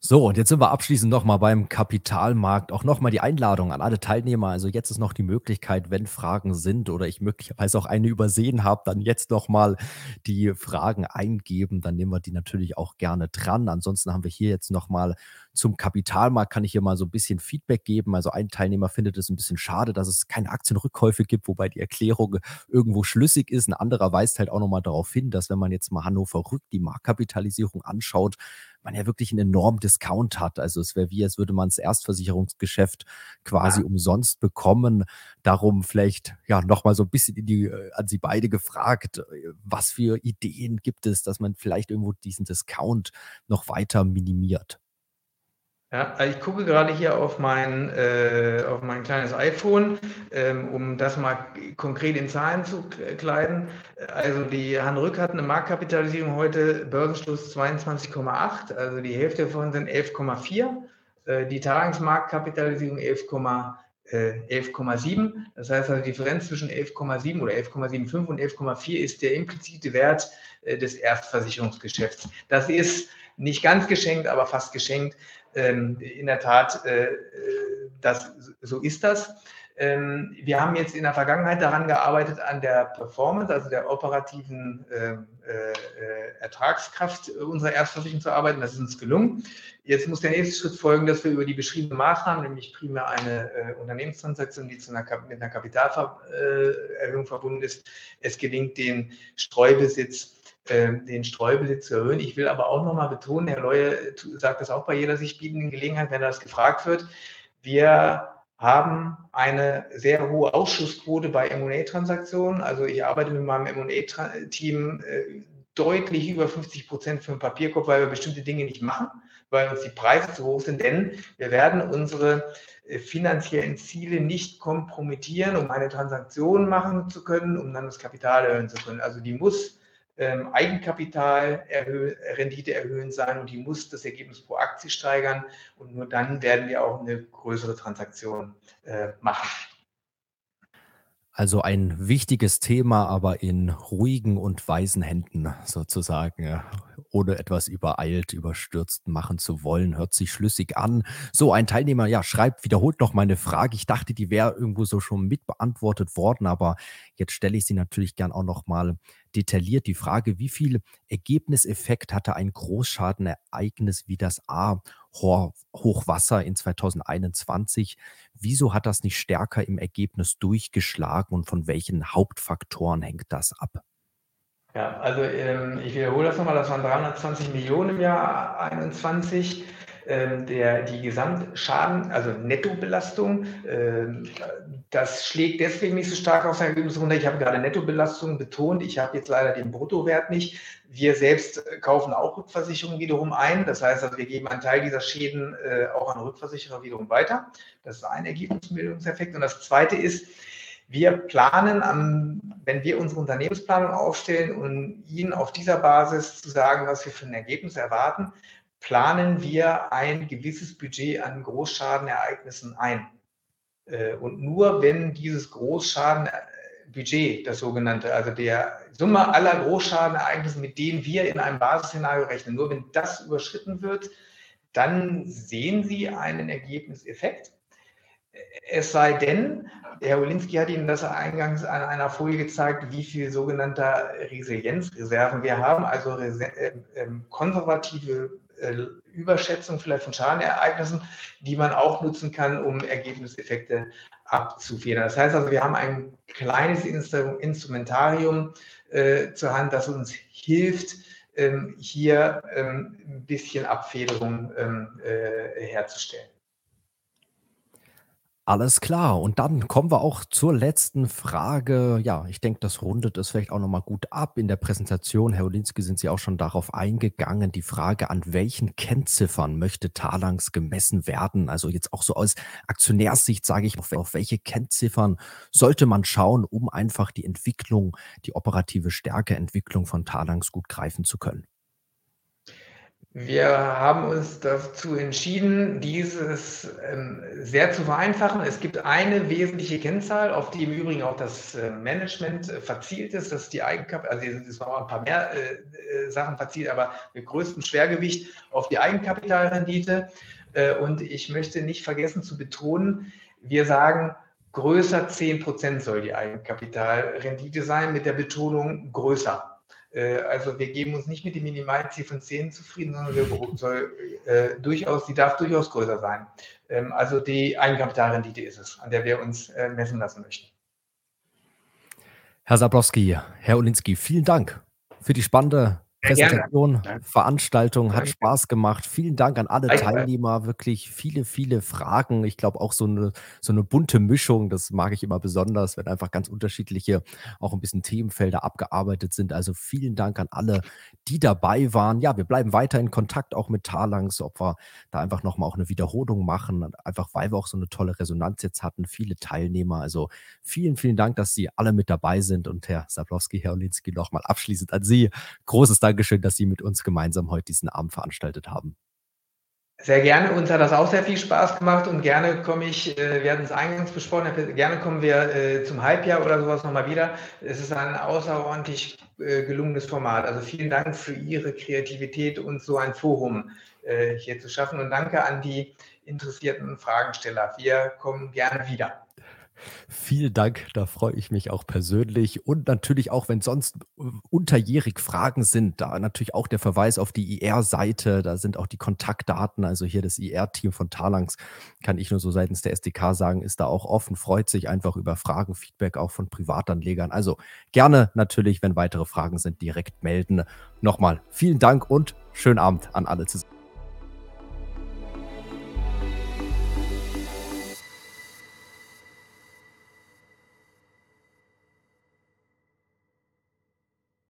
So, und jetzt sind wir abschließend nochmal beim Kapitalmarkt. Auch nochmal die Einladung an alle Teilnehmer. Also jetzt ist noch die Möglichkeit, wenn Fragen sind oder ich möglicherweise auch eine übersehen habe, dann jetzt nochmal die Fragen eingeben. Dann nehmen wir die natürlich auch gerne dran. Ansonsten haben wir hier jetzt nochmal zum Kapitalmarkt, kann ich hier mal so ein bisschen Feedback geben. Also ein Teilnehmer findet es ein bisschen schade, dass es keine Aktienrückkäufe gibt, wobei die Erklärung irgendwo schlüssig ist. Ein anderer weist halt auch nochmal darauf hin, dass wenn man jetzt mal Hannover Rück die Marktkapitalisierung anschaut, man ja wirklich einen enormen Discount hat. Also es wäre wie, als würde man das Erstversicherungsgeschäft quasi ja. umsonst bekommen. Darum vielleicht ja nochmal so ein bisschen die, äh, an Sie beide gefragt, was für Ideen gibt es, dass man vielleicht irgendwo diesen Discount noch weiter minimiert? Ja, also ich gucke gerade hier auf mein, äh, auf mein kleines iPhone, ähm, um das mal konkret in Zahlen zu kleiden. Also die Hanrück hat eine Marktkapitalisierung heute Börsenschluss 22,8, also die Hälfte davon sind 11,4. Äh, die Tagesmarktkapitalisierung 11,4. 11,7. Das heißt also, die Differenz zwischen 11,7 oder 11,75 und 11,4 ist der implizite Wert äh, des Erstversicherungsgeschäfts. Das ist nicht ganz geschenkt, aber fast geschenkt. Ähm, in der Tat, äh, das, so ist das. Ähm, wir haben jetzt in der Vergangenheit daran gearbeitet, an der Performance, also der operativen ähm, äh, Ertragskraft unserer Erstversicherung zu arbeiten. Das ist uns gelungen. Jetzt muss der nächste Schritt folgen, dass wir über die beschriebenen Maßnahmen, nämlich primär eine äh, Unternehmenstransaktion, die zu einer, mit einer Kapitalerhöhung verbunden ist, es gelingt, den Streubesitz den Streubesitz zu erhöhen. Ich will aber auch nochmal betonen, Herr Leue sagt das auch bei jeder sich bietenden Gelegenheit, wenn das gefragt wird, wir haben eine sehr hohe Ausschussquote bei M&A-Transaktionen. Also ich arbeite mit meinem M&A-Team äh, deutlich über 50 Prozent für den Papierkorb, weil wir bestimmte Dinge nicht machen, weil uns die Preise zu hoch sind, denn wir werden unsere äh, finanziellen Ziele nicht kompromittieren, um eine Transaktion machen zu können, um dann das Kapital erhöhen zu können. Also die muss ähm, Eigenkapital erhö Rendite erhöhen sein und die muss das Ergebnis pro Aktie steigern und nur dann werden wir auch eine größere Transaktion äh, machen. Also ein wichtiges Thema, aber in ruhigen und weisen Händen sozusagen, ohne etwas übereilt, überstürzt machen zu wollen. Hört sich schlüssig an. So, ein Teilnehmer, ja, schreibt, wiederholt noch meine Frage. Ich dachte, die wäre irgendwo so schon mitbeantwortet worden, aber jetzt stelle ich sie natürlich gern auch noch mal detailliert. Die Frage, wie viel Ergebniseffekt hatte ein Großschadenereignis wie das A Hochwasser in 2021. Wieso hat das nicht stärker im Ergebnis durchgeschlagen und von welchen Hauptfaktoren hängt das ab? Ja, also ähm, ich wiederhole das nochmal, das waren 320 Millionen im Jahr 2021 ähm, der, die Gesamtschaden, also Nettobelastung, ähm, das schlägt deswegen nicht so stark auf sein Ergebnis runter. Ich habe gerade Nettobelastung betont. Ich habe jetzt leider den Bruttowert nicht. Wir selbst kaufen auch Rückversicherungen wiederum ein. Das heißt, also wir geben einen Teil dieser Schäden äh, auch an Rückversicherer wiederum weiter. Das ist ein Ergebnisbildungseffekt. Und das zweite ist, wir planen, am, wenn wir unsere Unternehmensplanung aufstellen und Ihnen auf dieser Basis zu sagen, was wir für ein Ergebnis erwarten, planen wir ein gewisses Budget an Großschadenereignissen ein. Äh, und nur wenn dieses Großschadenbudget, das sogenannte, also der Summe aller Großschadenereignisse, mit denen wir in einem Basisszenario rechnen, nur wenn das überschritten wird, dann sehen Sie einen Ergebniseffekt. Es sei denn, Herr Wolinski hat Ihnen das eingangs an einer Folie gezeigt, wie viel sogenannter Resilienzreserven wir haben, also äh, ähm, konservative Überschätzung vielleicht von Schadenereignissen, die man auch nutzen kann, um Ergebniseffekte abzufedern. Das heißt also, wir haben ein kleines Instrumentarium äh, zur Hand, das uns hilft, ähm, hier ähm, ein bisschen Abfederung ähm, äh, herzustellen. Alles klar. Und dann kommen wir auch zur letzten Frage. Ja, ich denke, das rundet es vielleicht auch nochmal gut ab. In der Präsentation, Herr Olinski, sind Sie auch schon darauf eingegangen. Die Frage, an welchen Kennziffern möchte Talangs gemessen werden? Also jetzt auch so aus Aktionärssicht sage ich, auf welche Kennziffern sollte man schauen, um einfach die Entwicklung, die operative Stärkeentwicklung von Talangs gut greifen zu können? Wir haben uns dazu entschieden, dieses ähm, sehr zu vereinfachen. Es gibt eine wesentliche Kennzahl, auf die im Übrigen auch das äh, Management äh, verzielt ist. Das ist die Eigenkapital, also es auch ein paar mehr äh, Sachen verzielt, aber mit größtem Schwergewicht auf die Eigenkapitalrendite. Und ich möchte nicht vergessen zu betonen, wir sagen, größer 10 Prozent soll die Eigenkapitalrendite sein, mit der Betonung größer. Äh, also wir geben uns nicht mit dem Minimalziel von 10 zufrieden, sondern wir soll äh, durchaus, die darf durchaus größer sein. Ähm, also die Eigenkapitalrendite ist es, an der wir uns äh, messen lassen möchten. Herr Sablowski, Herr Olinski, vielen Dank für die spannende Präsentation, Veranstaltung hat Spaß gemacht. Vielen Dank an alle Teilnehmer. Wirklich viele, viele Fragen. Ich glaube auch so eine, so eine bunte Mischung, das mag ich immer besonders, wenn einfach ganz unterschiedliche, auch ein bisschen Themenfelder abgearbeitet sind. Also vielen Dank an alle, die dabei waren. Ja, wir bleiben weiter in Kontakt auch mit Talangs, ob wir da einfach nochmal auch eine Wiederholung machen. Einfach weil wir auch so eine tolle Resonanz jetzt hatten, viele Teilnehmer. Also vielen, vielen Dank, dass Sie alle mit dabei sind. Und Herr Sablowski, Herr Olinski, nochmal abschließend an Sie. Großes Dank Dankeschön, dass Sie mit uns gemeinsam heute diesen Abend veranstaltet haben. Sehr gerne. Uns hat das auch sehr viel Spaß gemacht und gerne komme ich, äh, wir hatten es eingangs besprochen, gerne kommen wir äh, zum Halbjahr oder sowas nochmal wieder. Es ist ein außerordentlich äh, gelungenes Format. Also vielen Dank für Ihre Kreativität und so ein Forum hier zu schaffen und danke an die interessierten Fragensteller. Wir kommen gerne wieder. Vielen Dank, da freue ich mich auch persönlich. Und natürlich auch, wenn sonst äh, unterjährig Fragen sind, da natürlich auch der Verweis auf die IR-Seite, da sind auch die Kontaktdaten, also hier das IR-Team von Talangs, kann ich nur so seitens der SDK sagen, ist da auch offen, freut sich einfach über Fragen, Feedback auch von Privatanlegern. Also gerne natürlich, wenn weitere Fragen sind, direkt melden. Nochmal vielen Dank und schönen Abend an alle zusammen.